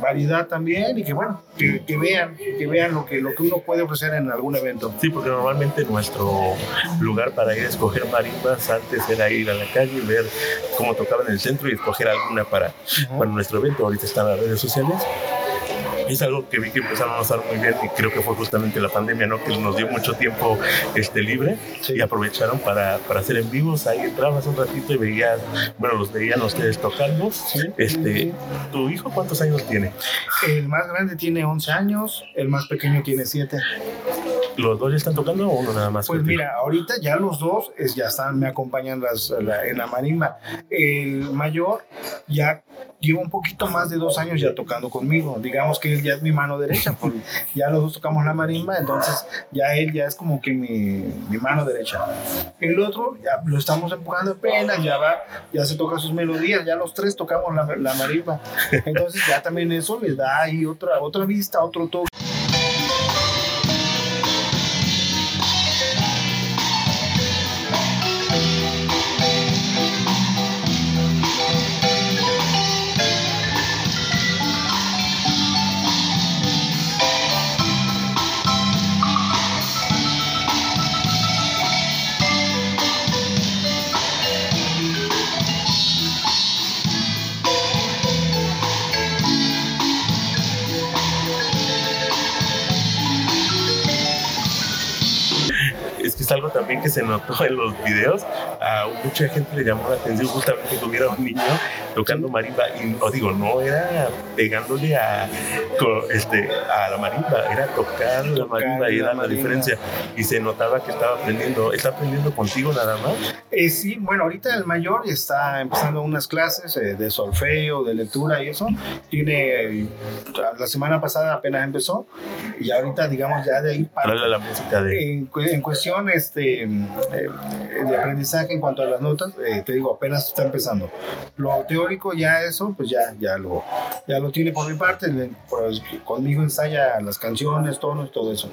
variedad también y que bueno, que, vean, que vean lo que, lo que uno puede ofrecer en algún evento. Sí, porque normalmente nuestro lugar para ir a escoger marimbas antes era ir a la calle y ver cómo tocaban en el centro y escoger alguna para, para nuestro evento. Ahorita están las redes sociales es algo que vi que empezaron a usar muy bien y creo que fue justamente la pandemia, ¿no? Que nos dio mucho tiempo este, libre y aprovecharon para, para, hacer en vivos. Ahí entrabas un ratito y veías, bueno, los veían ustedes tocando. Este, ¿Tu hijo cuántos años tiene? El más grande tiene 11 años, el más pequeño tiene 7. ¿Los dos ya están tocando o uno nada más? Pues mira, ahorita ya los dos es, ya están, me acompañan las, en la marimba. El mayor ya lleva un poquito más de dos años ya tocando conmigo. Digamos que él ya es mi mano derecha, porque ya los dos tocamos la marimba, entonces ya él ya es como que mi, mi mano derecha. El otro ya lo estamos empujando apenas, ya va, ya se toca sus melodías, ya los tres tocamos la, la marimba. Entonces ya también eso le da ahí otra, otra vista, otro toque. Se notó en los videos. A mucha gente le llamó la atención justamente que hubiera un niño tocando marimba. Y os digo, no era pegándole a, este, a la marimba, era tocar, la marimba y era la, diferencia. Y se notaba que estaba aprendiendo. ¿Está aprendiendo contigo nada más? Eh, sí, bueno, ahorita el mayor está empezando unas clases eh, de solfeo, de lectura y eso. Tiene, la semana pasada apenas empezó y ahorita, digamos, ya de ahí para... la música de... En, en cuestión este, eh, de aprendizaje en cuanto a las notas, eh, te digo, apenas está empezando. Lo teórico ya eso, pues ya, ya, lo, ya lo tiene por mi parte, pues, conmigo ensaya las canciones, tonos, todo eso.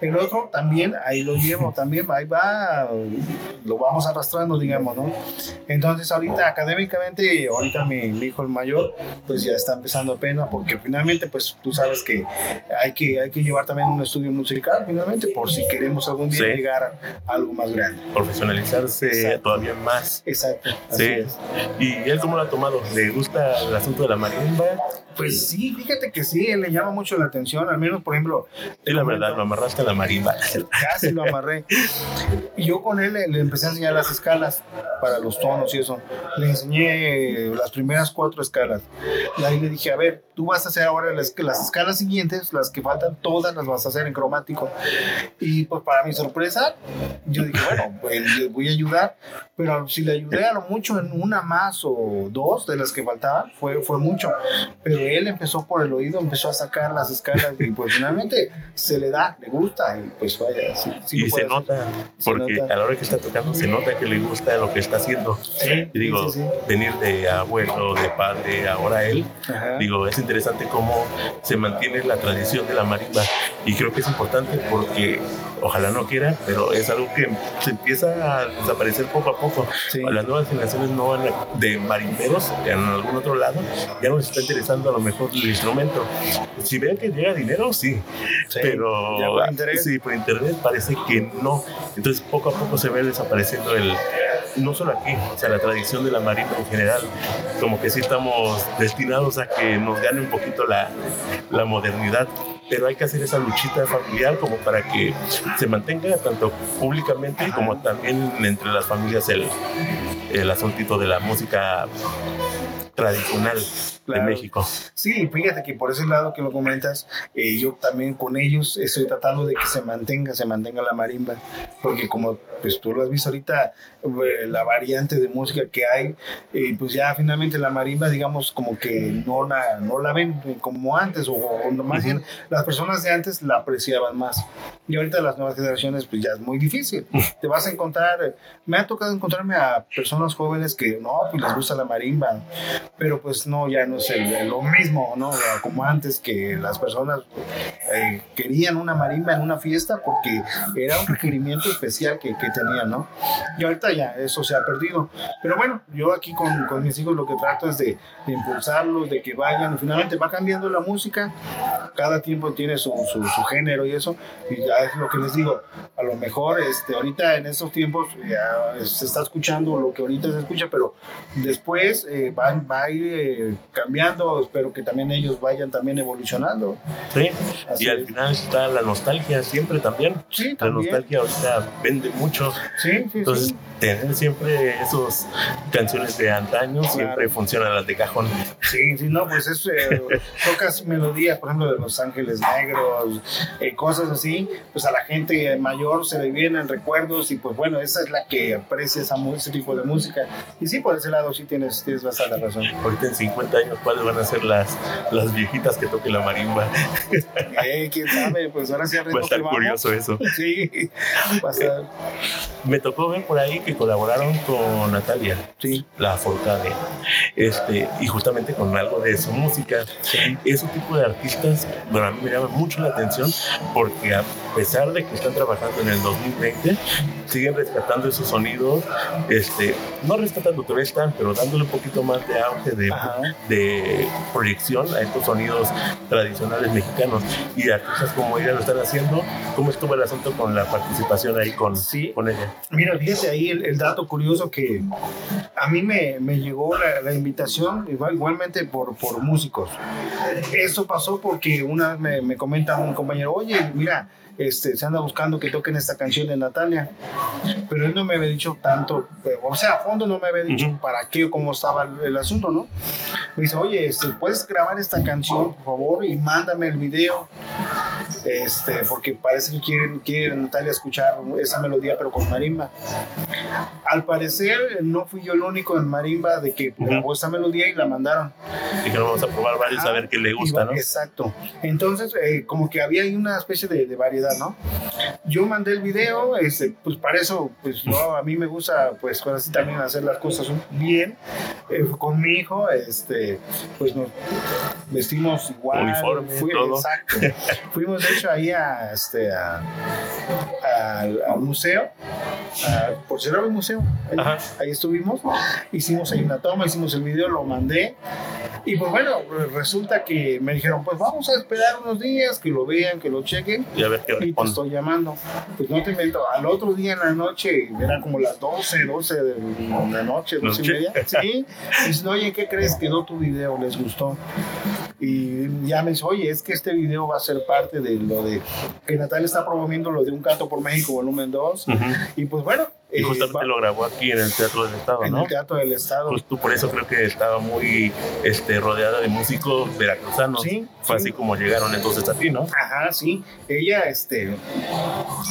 El otro también, ahí lo llevo, también ahí va, lo vamos arrastrando, digamos, ¿no? Entonces ahorita académicamente, ahorita mi, hijo el mayor, pues ya está empezando apenas, porque finalmente, pues tú sabes que hay que, hay que llevar también un estudio musical, finalmente, por si queremos algún día llegar algo más grande. Profesionalizarse todavía más. Exacto. sí. ¿Y él cómo lo ha tomado? ¿Le gusta el asunto de la marimba? Pues sí, fíjate que sí, le llama mucho la atención, al menos, por ejemplo... Sí, la verdad, lo amarraste a la marimba. Casi lo amarré. Y yo con él le, empecé a enseñar las escalas para los tonos y eso. Le enseñé las primeras cuatro escalas. Y ahí le dije, a ver, tú vas a hacer ahora las, las escalas siguientes, las que faltan, todas las vas a hacer en cromático. Y pues para mi sorpresa, Yo dije, bueno, pues le voy a ayudar, pero si le ayudé a lo mucho en una más o dos de las que faltaban, fue, fue mucho. Pero él empezó por el oído, empezó a sacar las escalas y pues finalmente se le da, le gusta y pues vaya. Sí, sí y se nota, Se porque nota. a la hora que está tocando se nota que le gusta lo que está haciendo. Sí, Y digo, sí. venir de abuelo, de padre, ahora él, Ajá. digo, es interesante cómo se mantiene la tradición de la marimba. Y creo que es importante porque, ojalá no quiera, pero es algo que se empieza a desaparecer poco a poco. Sí. Las nuevas generaciones no van de marimberos en algún otro lado, ya no les está interesando a lo mejor el instrumento. Si ven que llega dinero, sí, Sí, pero por interés. sí, por internet parece que no. Entonces poco a poco se ve desapareciendo el, no solo aquí, o sea, la tradición de la marimba en general, como que sí estamos destinados a que nos gane un poquito la, la modernidad. Pero hay que hacer esa luchita familiar como para que se mantenga tanto públicamente como también entre las familias el, el asuntito de la música tradicional Claro. de México. Sí, fíjate que por ese lado que lo comentas, eh, yo también con ellos estoy tratando de que se mantenga, se mantenga la marimba, porque como pues tú lo has visto ahorita, eh, la variante de música que hay, eh, pues ya finalmente la marimba, digamos, como que no la, no la ven como antes, o, o más bien las personas de antes la apreciaban más. Y ahorita las nuevas generaciones, pues ya es muy difícil. Te vas a encontrar, me ha tocado encontrarme a personas jóvenes que no, pues les gusta la marimba, pero pues no, ya no es el- lo mismo, ¿no? Como antes que las personas eh, querían una marimba en una fiesta porque era un requerimiento especial que, que tenían, ¿no? Y ahorita ya eso se ha perdido. Pero bueno, yo aquí con, con mis hijos lo que trato es de, de impulsarlos, de que vayan, finalmente va cambiando la música, cada tiempo tiene su, su, su género y eso, y ya es lo que les digo, a lo mejor este, ahorita en estos tiempos ya se está escuchando lo que ahorita se escucha, pero después eh, va, va a ir eh, cambiando, espero que también ellos vayan también evolucionando. ¿sí? Así Y al es. final está la nostalgia siempre también. Sí, La también. nostalgia ahorita vende mucho. Sí, sí, Entonces, sí. tener siempre esas canciones de antaño siempre funcionan las de cajón. Sí, sí, no, pues es, eh, tocas melodías, por ejemplo, de Los Ángeles Negros, eh, cosas así, pues a la gente mayor se le vienen recuerdos y pues bueno, esa es la que aprecia ese tipo de música. Y sí, por ese lado sí tienes, tienes bastante razón. Ahorita en 50 años, ¿cuáles van a ser las, las viejitas que toquen la marimba? Eh, quién sabe, pues ahora sí Va a estar curioso eso. Sí, va a ser, Me tocó ver por ahí que colaboraron con Natalia, sí, la Forcade, este, y justamente con algo de su música. Ese tipo de artistas, bueno, a mí me llama mucho la atención porque a pesar de que están trabajando en el 2020, siguen rescatando esos sonidos, este, no rescatando, todavía están, pero dándole un poquito más de auge, de, Ajá. Proyección a estos sonidos tradicionales mexicanos. Y artistas como ella lo están haciendo. ¿Cómo estuvo el asunto con la participación ahí con, Sí. con ella? Mira, fíjate ahí el, el dato curioso que a mí me, me llegó la, la invitación igual, igualmente por, por músicos. Eso pasó porque una vez me, me comenta un compañero, oye, mira, este, se anda buscando que toquen esta canción de Natalia, pero él no me había dicho tanto, eh, o sea, a fondo no me había dicho Ujú. para qué o cómo estaba el, el asunto, ¿no? Me dice, oye, este, ¿puedes grabar esta canción, por favor, y mándame el video? Este, porque parece que quieren, quieren Natalia escuchar esa melodía, pero con marimba. Al parecer, no fui yo el único en marimba de que grabó esa melodía y la mandaron. Dijeron, vamos a probar varios a ver qué le gusta, ¿no? Exacto. Entonces, eh, como que había ahí una especie de, de variedad, ¿no? Yo mandé el video, este, pues para eso, pues yo, a mí me gusta, pues ahora sí también hacer las cosas bien. Eh, con mi hijo, este, pues nos vestimos igual. Uniforme, Fui- todo. Exacto. Fuimos, de hecho, ahí a, este, a- al, al museo, a- por cerrar el museo. Ahí, estuvimos, hicimos ahí una toma, hicimos el video, lo mandé. Y pues bueno, resulta que me dijeron, pues vamos a esperar unos días, que lo vean, que lo chequen. Y a ver qué Y te responde. estoy llamando. Pues no te invento. Al otro día en la noche, eran como las 12, 12 de la noche, 12 y media. Sí. Dicen, oye, ¿qué crees? Quedó tu video, les gustó. Y ya me dice, oye, es que este video va a ser parte de lo de que Natalia está promoviendo lo de Un Canto por México, volumen 2. Ujú. Y pues bueno, Y Eh, justamente va- lo grabó aquí en el Teatro del Estado, en ¿no? el Teatro del Estado. Justo por eso creo que estaba muy este, rodeada de músicos veracruzanos. Sí, Fue sí. así como llegaron entonces a ti, ¿no? Ajá, sí. Ella, este,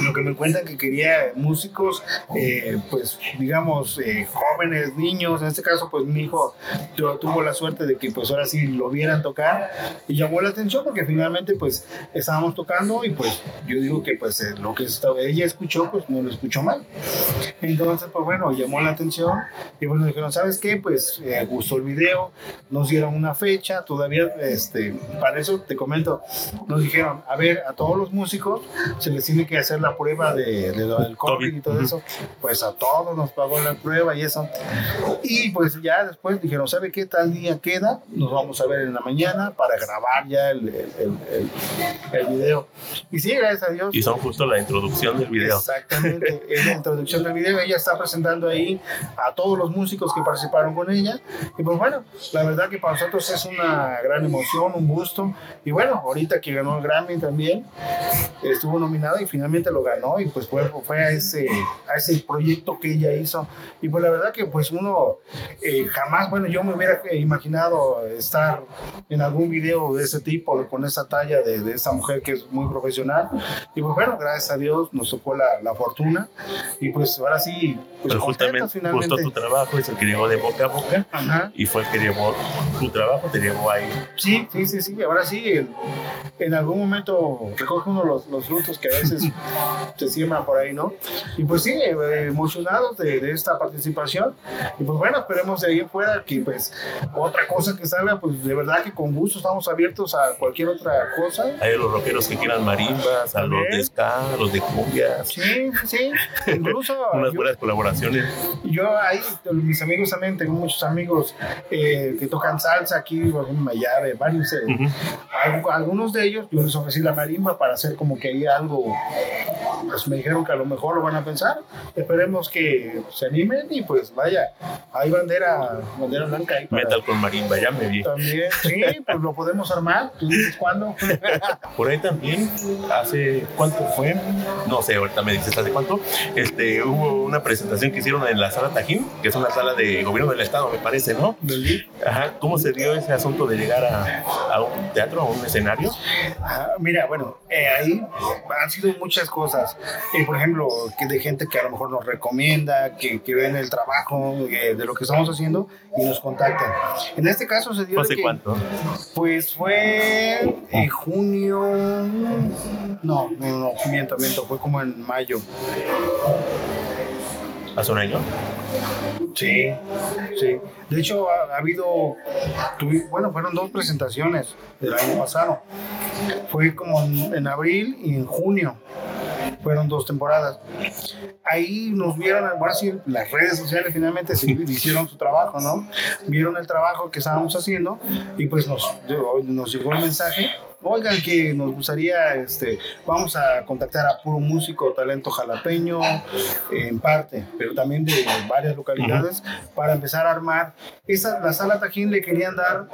lo que me cuentan que quería músicos, eh, pues, digamos, eh, jóvenes, niños. En este caso, pues, mi hijo tu- tuvo la suerte de que, pues, ahora sí lo vieran tocar y llamó la atención porque finalmente, pues, estábamos tocando y, pues, yo digo que, pues, eh, lo que estaba- ella escuchó, pues, no lo escuchó mal. Entonces, pues, bueno, llamó la atención y, bueno, dijeron, ¿sabes qué? Pues, eh, gustó el video, nos dieron una fecha, todavía, este, para eso te comento, nos dijeron, a ver, a todos los músicos se les tiene que hacer la prueba de, de del COVID y todo eso. Pues a todos nos pagó la prueba y eso. Y pues ya después dijeron, ¿sabe qué tal día queda? Nos vamos a ver en la mañana para grabar ya el, el, el, el- el video. Y sí, gracias a Dios. Y son justo la introducción del video. Exactamente, es la introducción del video. Ella está presentando ahí a todos los músicos que participaron con ella. Y pues bueno, la verdad que para nosotros es una gran emoción, un gusto. Y bueno, ahorita que ganó el Grammy también, estuvo nominada y finalmente lo ganó. Y pues fue, fue a, ese, a ese proyecto que ella hizo. Y pues la verdad que pues uno eh, jamás, bueno, yo me hubiera imaginado estar en algún video de ese tipo, con esa talla de, de mujer que es muy profesional. Y pues bueno, gracias a Dios nos tocó la, la fortuna. Y pues ahora sí, pues Pero justamente, justo tu trabajo es el que llegó de boca a boca Ajá. y fue el que llevó tu trabajo, te llevó ahí. Sí, sí, sí, sí. Ahora sí, en, algún momento recoge uno los, los frutos que a veces se siembran por ahí, ¿no? Y pues sí, eh, emocionados de, de esta participación. Y pues bueno, esperemos de ahí fuera que pues otra cosa que salga, pues de verdad que con gusto estamos abiertos a cualquier otra cosa. Hay los rockeros que quieran marimbas, a los de ska, a los de cumbias, Sí, sí. Incluso unas yo, buenas colaboraciones. yo ahí, mis amigos también, tengo muchos amigos eh, que tocan salsa aquí, en Mayave, varios. eh, Ujú. Algu- algunos de ellos yo les ofrecí la marimba para hacer como que hay algo pues me dijeron que a lo mejor lo van a pensar esperemos que se animen y pues vaya hay bandera bandera blanca ahí para- Metal con marimba, ya me vi. también sí pues lo podemos armar tú dices cuándo Por ahí también, hace cuánto fue, no sé, ahorita me dices hace cuánto, este, hubo una presentación que hicieron en la sala Tajín, que es una sala de gobierno del estado, me parece, ¿no? del. Ajá, ¿cómo se dio ese asunto de llegar a, a un teatro, a un escenario? Ajá, mira, bueno, eh, ahí han sido muchas cosas. Eh, por ejemplo, que de gente que a lo mejor nos recomienda, que, que ven el trabajo eh, de lo que estamos haciendo y nos contactan. En este caso se dio ¿Fue de hace que- cuánto? Pues fue en junio. No, no, no, miento, miento, fue como en mayo. ¿Hace un año? Sí, sí. De hecho, ha, ha habido. tuvi- bueno, fueron dos presentaciones del año pasado. Fue como en, en abril y en junio. Fueron dos temporadas. Ahí nos vieron, bueno, sí, las redes sociales finalmente se hicieron su trabajo, ¿no? Vieron el trabajo que estábamos haciendo y pues nos, nos llegó el mensaje. Oigan, que nos gustaría, este, vamos a contactar a puro músico, talento jalapeño, en parte, pero también de varias localidades, para empezar a armar. Esa, la sala Tajín le querían dar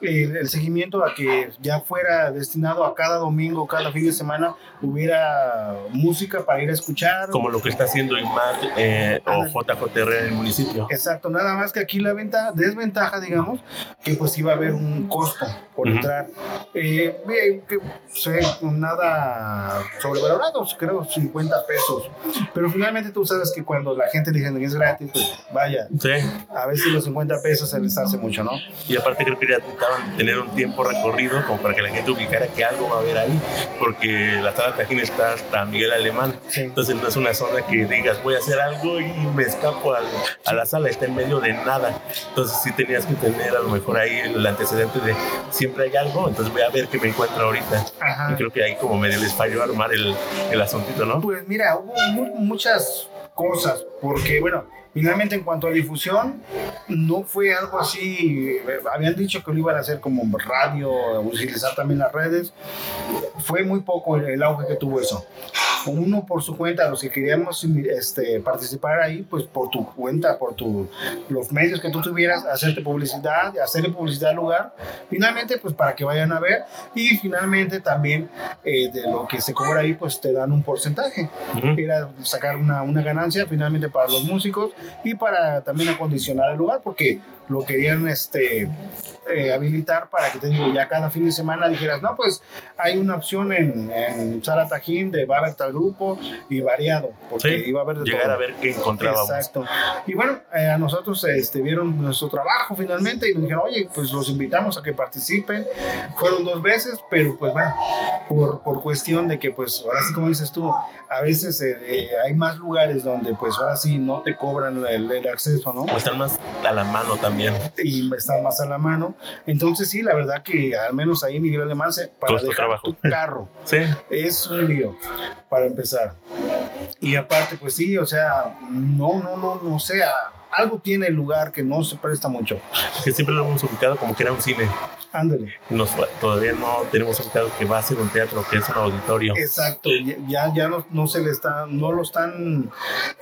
el seguimiento a que ya fuera destinado a cada domingo, cada fin de semana, hubiera música para ir a escuchar. Como lo que está haciendo IMAT eh, o JJR en el municipio. Exacto, nada más que aquí la venta, desventaja, digamos, que pues iba a haber un costo por entrar. Eh, bien, que sé, nada sobrevalorado, creo 50 pesos. Pero finalmente tú sabes que cuando la gente dice que es gratis, pues vaya, Sí, a veces los 50 pesos se les hace mucho, ¿no? y aparte creo que ya trataban de tener un tiempo recorrido como para que la gente ubicara que algo va a haber ahí, porque la sala Tajín está hasta Miguel Alemán. Sí. Entonces no es una zona que digas voy a hacer algo y me escapo al- a la sala, está en medio de nada. Entonces sí tenías que tener a lo mejor ahí el antecedente de siempre hay algo, entonces voy a ver qué me encuentro ahorita. Ajá. Y creo que ahí como medio les falló armar el, el asuntito, ¿no? Pues mira, hubo mu- muchas cosas, porque bueno, finalmente en cuanto a difusión, no fue algo así, eh, habían dicho que lo iban a hacer como radio, utilizar también las redes, fue muy poco el, el auge que tuvo eso. uno por su cuenta, los que queríamos este, participar ahí, pues por tu cuenta, por tu, los medios que tú tuvieras, hacerte publicidad, hacerle publicidad al lugar, finalmente pues para que vayan a ver. Y finalmente también eh, de lo que se cobra ahí pues te dan un porcentaje, era sacar una, una ganancia finalmente para los músicos y para también acondicionar el lugar porque lo querían este, eh, habilitar para que te digo, ya cada fin de semana dijeras, no, pues hay una opción en, en Sara Tajín de va a haber tal grupo y variado, porque iba a haber de llegar a ver qué encontrábamos. Exacto. Y bueno, eh, a nosotros este, vieron nuestro trabajo finalmente y nos dijeron, oye, pues los invitamos a que participen. Fueron dos veces, pero pues bueno, por, por cuestión de que pues ahora sí como dices tú, a veces eh, hay más lugares donde pues ahora sí no te cobran el, el acceso, ¿no? O están más a la mano también y está más a la mano. Entonces, sí, la verdad que al menos ahí Miguel Alemán se, para dejar trabajo. tu carro sí. es un lío para empezar. Y aparte, pues sí, o sea, no, no, no, no sea, algo tiene el lugar que no se presta mucho. Que siempre lo hemos ubicado como que era un cine. Ándale. Nos, todavía no tenemos ubicado que va a ser un teatro, que es un auditorio. Exacto, ya, ya no, no se le está, no lo están,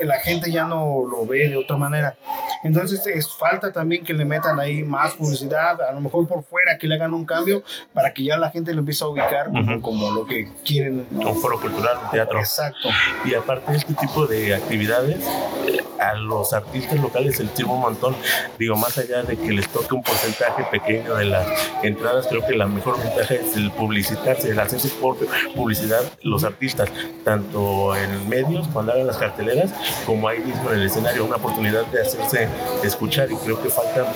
la gente ya no lo ve de otra manera. Entonces es falta también que le metan ahí más publicidad, a lo mejor por fuera, que le hagan un cambio para que ya la gente lo empiece a ubicar como, lo que quieren. Un foro cultural, un teatro. Exacto. Y aparte de este tipo de actividades, eh, a los artistas locales el un montón. Digo, más allá de que les toque un porcentaje pequeño de las entradas, creo que la mejor ventaja es el publicitarse, el hacerse por publicidad los artistas, tanto en medios, cuando hagan las carteleras, como ahí mismo en el escenario, una oportunidad de hacerse escuchar y creo que falta,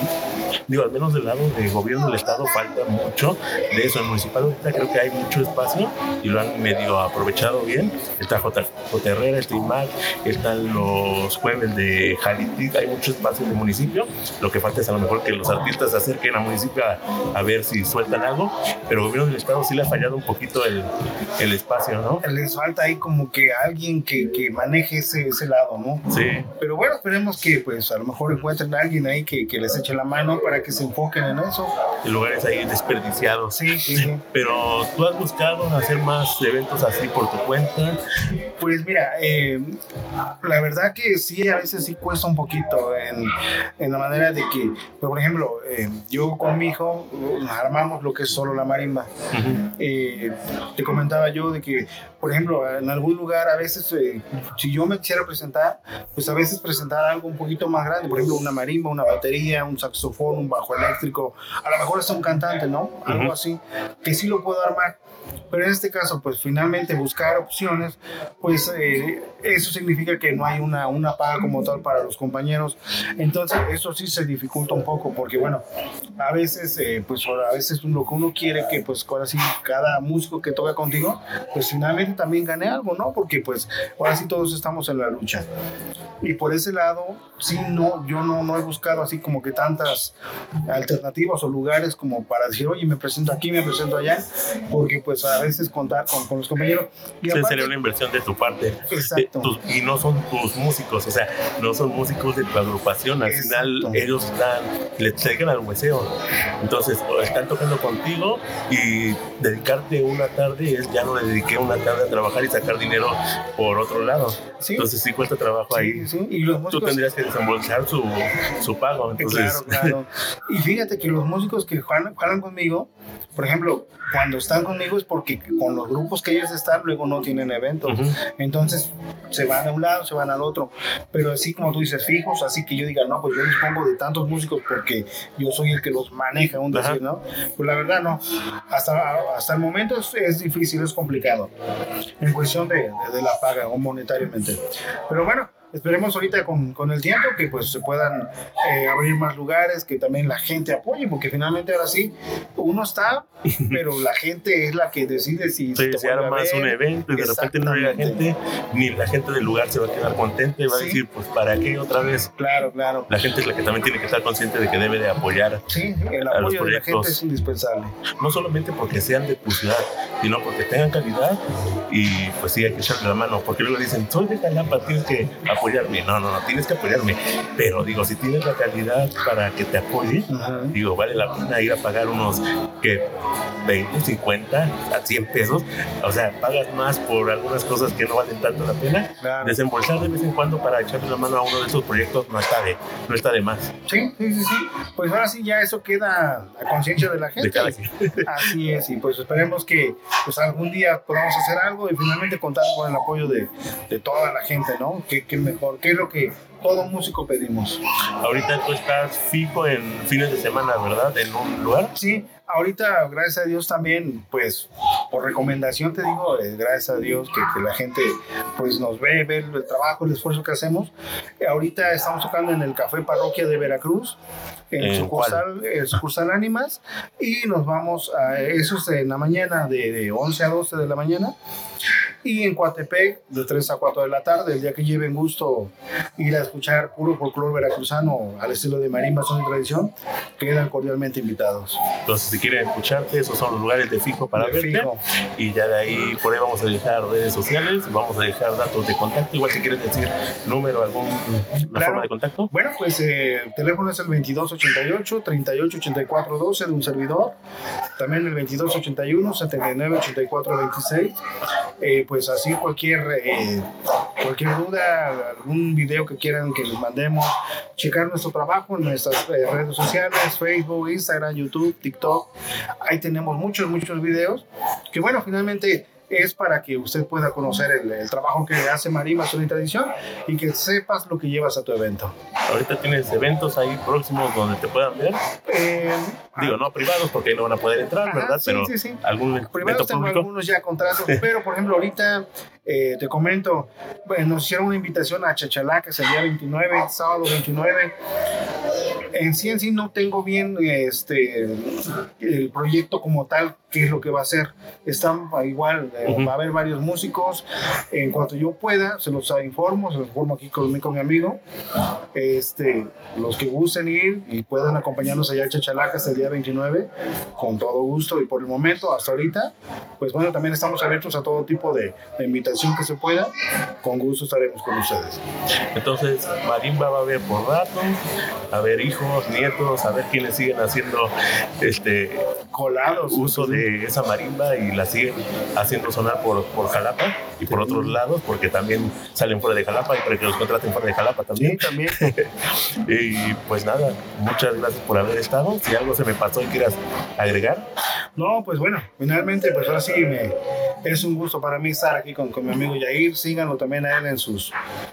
digo, al menos del lado del gobierno del estado falta mucho de eso. En municipal ahorita creo que hay mucho espacio y lo han medio aprovechado bien. Está J. Herrera, está IMAC, están los jueves de Jalitic, hay mucho espacio en el municipio. Lo que falta es a lo mejor que los artistas se acerquen al municipio a, ver si sueltan algo, pero el gobierno del estado sí le ha fallado un poquito el, el espacio, ¿no? Les falta ahí como que alguien que, que maneje ese, ese lado, ¿no? Sí. Pero bueno, esperemos que pues a lo mejor encuentren a alguien ahí que, que, les eche la mano para que se enfoquen en eso. En lugares ahí desperdiciados. Sí, sí, sí. Pero tú has buscado hacer más eventos así por tu cuenta. Pues mira, eh, la verdad que sí, a veces sí cuesta un poquito en, en la manera de que, por ejemplo, eh, yo con mi hijo armamos lo que es solo la marimba. Eh, te comentaba yo de que, por ejemplo, en algún lugar a veces, si yo me quisiera presentar, pues a veces presentar algo un poquito más grande, por ejemplo, una marimba, una batería, un saxofón, un bajo eléctrico, a lo mejor es un cantante, ¿no? Algo así, que sí lo puedo armar. Pero en este caso, pues finalmente buscar opciones, pues eh, eso significa que no hay una, una paga como tal para los compañeros. Entonces, eso sí se dificulta un poco, porque bueno, a veces, eh, pues a veces lo que uno quiere que, pues ahora sí, cada músico que toca contigo, pues finalmente también gane algo, ¿no? Porque pues ahora sí todos estamos en la lucha. Y por ese lado, sí, no, yo no, no he buscado así como que tantas alternativas o lugares como para decir, oye, me presento aquí, me presento allá, porque pues a veces contar con, con los compañeros. Y sería una inversión de tu parte. Exacto. Y no son tus músicos, o sea, no son músicos de tu agrupación, al final ellos están, le dedican al hueseo. Entonces, están tocando contigo y dedicarte una tarde es ya no le dediqué una tarde a trabajar y sacar dinero por otro lado. Entonces sí cuesta trabajo ahí. Y los Tú tendrías que desembolsar su, su pago. Entonces... Claro, claro. y fíjate que los músicos que juegan, juegan conmigo, por ejemplo, cuando están conmigo es porque con los grupos que ellos están luego no tienen eventos. Entonces se van a un lado, se van al otro. Pero así como tú dices, fijos, así que yo diga, no, pues yo dispongo de tantos músicos porque yo soy el que los maneja, un decir, ¿no? Pues la verdad no. Hasta, hasta el momento es, difícil, es complicado. En cuestión de, de la paga o monetariamente. Pero bueno esperemos ahorita con, con, el tiempo que pues se puedan eh, abrir más lugares, que también la gente apoye, porque finalmente ahora sí, uno está, pero la gente es la que decide si se, se arma un evento y de repente no hay gente, ni la gente del lugar se va a quedar contenta y va a decir, pues ¿para qué otra vez? Claro, claro. La gente es la que también tiene que estar consciente de que debe de apoyar. Sí, el apoyo de la gente es indispensable. No solamente porque sean de tu ciudad, sino porque tengan calidad y pues sí hay que echarle la mano, porque luego dicen, soy de Jalapa, tienes que apoyarme. No, no, no, tienes que apoyarme. Pero digo, si tienes la calidad para que te apoye, digo, vale la pena ir a pagar unos que 20, 50, a 100 pesos. O sea, pagas más por algunas cosas que no valen tanto la pena. Desembolsar de vez en cuando para echarle la mano a uno de esos proyectos no está de, no está de más. Sí, sí, sí, sí. Pues ahora sí ya eso queda a conciencia de la gente. Así es, y pues esperemos que pues algún día podamos hacer algo y finalmente contar con el apoyo de, de toda la gente, ¿no? Que, que mejor, que es lo que todo músico pedimos. Ahorita tú estás fijo en fines de semana, ¿verdad? En un lugar. Sí, ahorita, gracias a Dios también, pues, por recomendación te digo, eh, gracias a Dios que, que, la gente, pues, nos ve, ve el trabajo, el esfuerzo que hacemos. ahorita estamos tocando en el Café Parroquia de Veracruz, en el sucursal, el sucursal Ánimas, y nos vamos a, eso es en la mañana, de, de 11 a 12 de la mañana y en Coatepec de 3 a 4 de la tarde, el día que lleven gusto ir a escuchar puro folclore veracruzano al estilo de marimba, son de tradición, quedan cordialmente invitados. Entonces, si quieren escucharte, esos son los lugares de fijo para ver Fijo. Y ya de ahí, por ahí vamos a dejar redes sociales, vamos a dejar datos de contacto. Igual si quieres decir número, alguna forma de contacto. Bueno, pues eh, el teléfono es el 2288 3884 12 de un servidor. También el 2281 7984 26. Eh, pues así cualquier, eh, cualquier duda, algún video que quieran que les mandemos, checar nuestro trabajo en nuestras eh, redes sociales, Facebook, Instagram, YouTube, TikTok. Ahí tenemos muchos, muchos videos que bueno, finalmente es para que usted pueda conocer el, trabajo que hace Marima Son y Tradición y que sepas lo que llevas a tu evento. Ahorita tienes eventos ahí próximos donde te puedan ver. Eh, Digo, no privados porque ahí no van a poder entrar, ¿verdad? Sí, pero sí, sí. algún privados tengo algunos ya contratos, pero por ejemplo ahorita eh, te comento, nos hicieron una invitación a Chachalaca el día 29, sábado 29 en sí en sí no tengo bien este el proyecto como tal, qué es lo que va a ser. Están igual, eh, va a haber varios músicos. En cuanto yo pueda, se los informo, se los informo aquí con, con mi amigo. Este, los que gusten ir y puedan acompañarnos allá a Chachalaca hasta el día 29, con todo gusto. Y por el momento, hasta ahorita, pues bueno, también estamos abiertos a todo tipo de, de que se pueda. Con gusto estaremos con ustedes. Entonces, Marimba va a haber por rato, a ver hijos nietos, a ver quiénes siguen haciendo este colados uso de esa marimba y la siguen haciendo sonar por, por Jalapa y por otros lados, porque también salen fuera de Jalapa y para que los contraten fuera de Jalapa también. también. y pues nada, muchas gracias por haber estado. Si algo se me pasó y quieras agregar. No, pues bueno, finalmente, pues ahora sí me, es un gusto para mí estar aquí con, con mi amigo Yair. Síganlo también a él en, sus,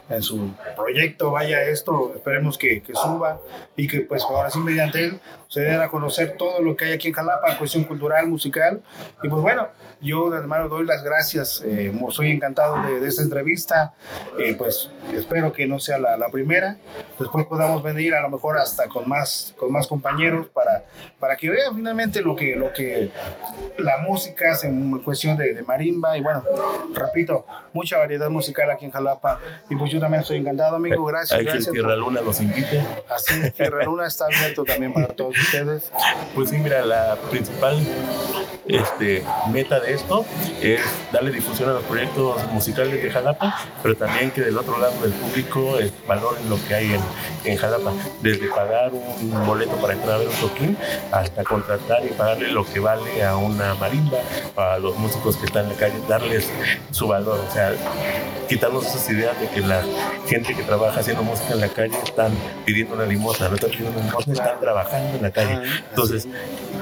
en su proyecto. Vaya esto, esperemos que, que suba y que pues ahora sí mediante él se den a conocer todo lo que hay aquí en Jalapa, cuestión cultural, musical. Y pues bueno, yo de hermano doy las gracias, eh, soy encantado de, esta entrevista, eh, pues espero que no sea la, la, primera, después podamos venir a lo mejor hasta con más, con más compañeros para, para que vean finalmente lo que, lo que la música es en cuestión de, de marimba y bueno, repito, mucha variedad musical aquí en Jalapa y pues yo también estoy encantado, amigo, gracias. Hay gracias que Tierra Luna los invite. Así, Tierra Luna está abierto también para todos ustedes. Pues sí, mira, la principal este, meta de esto es darle difusión a los proyectos musicales de Jalapa, pero también que del otro lado del público eh, valoren lo que hay en, en, Jalapa, desde pagar un boleto para entrar a ver un toquín hasta contratar y pagarle lo que vale a una marimba, a los músicos que están en la calle, darles su valor, o sea, quitarnos esas ideas de que la gente que trabaja haciendo música en la calle están pidiendo una limosna, no están pidiendo una limosna, están trabajando en la calle. Entonces,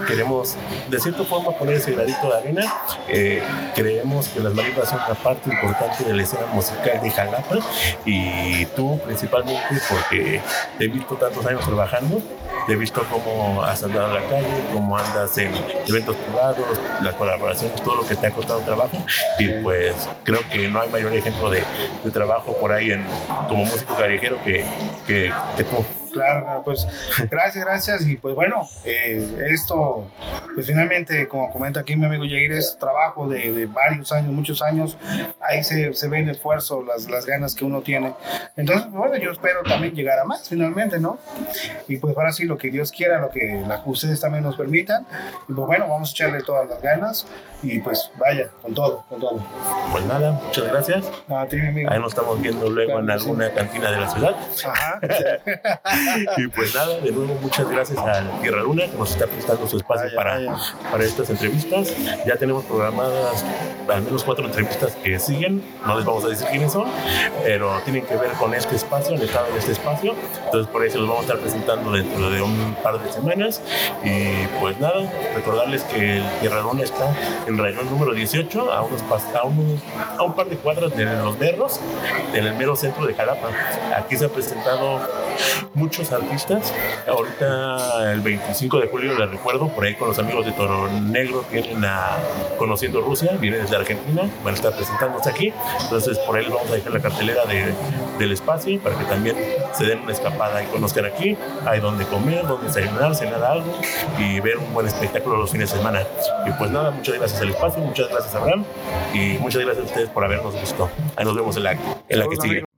queremos de cierta forma poner ese gradito de arena. Eh, creemos que las marimbas son una parte importante de la escena musical de Jalapa y tú principalmente porque te he visto tantos años trabajando, te he visto cómo has andado en la calle, cómo andas en eventos privados, las colaboraciones, todo lo que te ha costado trabajo y pues creo que no hay mayor ejemplo de, de trabajo por ahí en, como músico callejero que, que, que tú. Claro, pues gracias, gracias. Y pues bueno, eh, esto, pues finalmente, como comenta aquí mi amigo Jair, es trabajo de, de varios años, muchos años. Ahí se, se, ve el esfuerzo, las, las ganas que uno tiene. Entonces, bueno, yo espero también llegar a más finalmente, ¿no? Y pues ahora sí, lo que Dios quiera, lo que la, ustedes también nos permitan. Y pues bueno, vamos a echarle todas las ganas. Y pues vaya, con todo, con todo. Pues nada, muchas gracias. A ti, mi amigo. Ahí nos estamos viendo luego claro, en alguna sí. cantina de la ciudad. Ajá. y pues nada, de nuevo muchas gracias a Tierra Luna que nos está prestando su espacio para, para estas entrevistas. Ya tenemos programadas al menos cuatro entrevistas que siguen, no les vamos a decir quiénes son, pero tienen que ver con este espacio, el estado de este espacio. Entonces por eso los vamos a estar presentando dentro de un par de semanas. Y pues nada, recordarles que el Tierra Luna está en Rayón número 18, a, unos, a, unos, a un par de cuadras de Los Berros, en el mero centro de Jalapa. Aquí se han presentado muchos artistas. Ahorita el 25 de julio les recuerdo, por ahí con los amigos de Toro Negro vienen a Conociendo Rusia, vienen desde Argentina, van a estar presentándose aquí. Entonces por ahí les vamos a dejar la cartelera de, del espacio para que también se den una escapada y conozcan aquí. Hay donde comer, donde desayunar, cenar algo y ver un buen espectáculo los fines de semana. Y pues nada, muchas gracias al espacio, muchas gracias a Abraham y muchas gracias a ustedes por habernos visto. Ahí nos vemos en la, en la que sigue.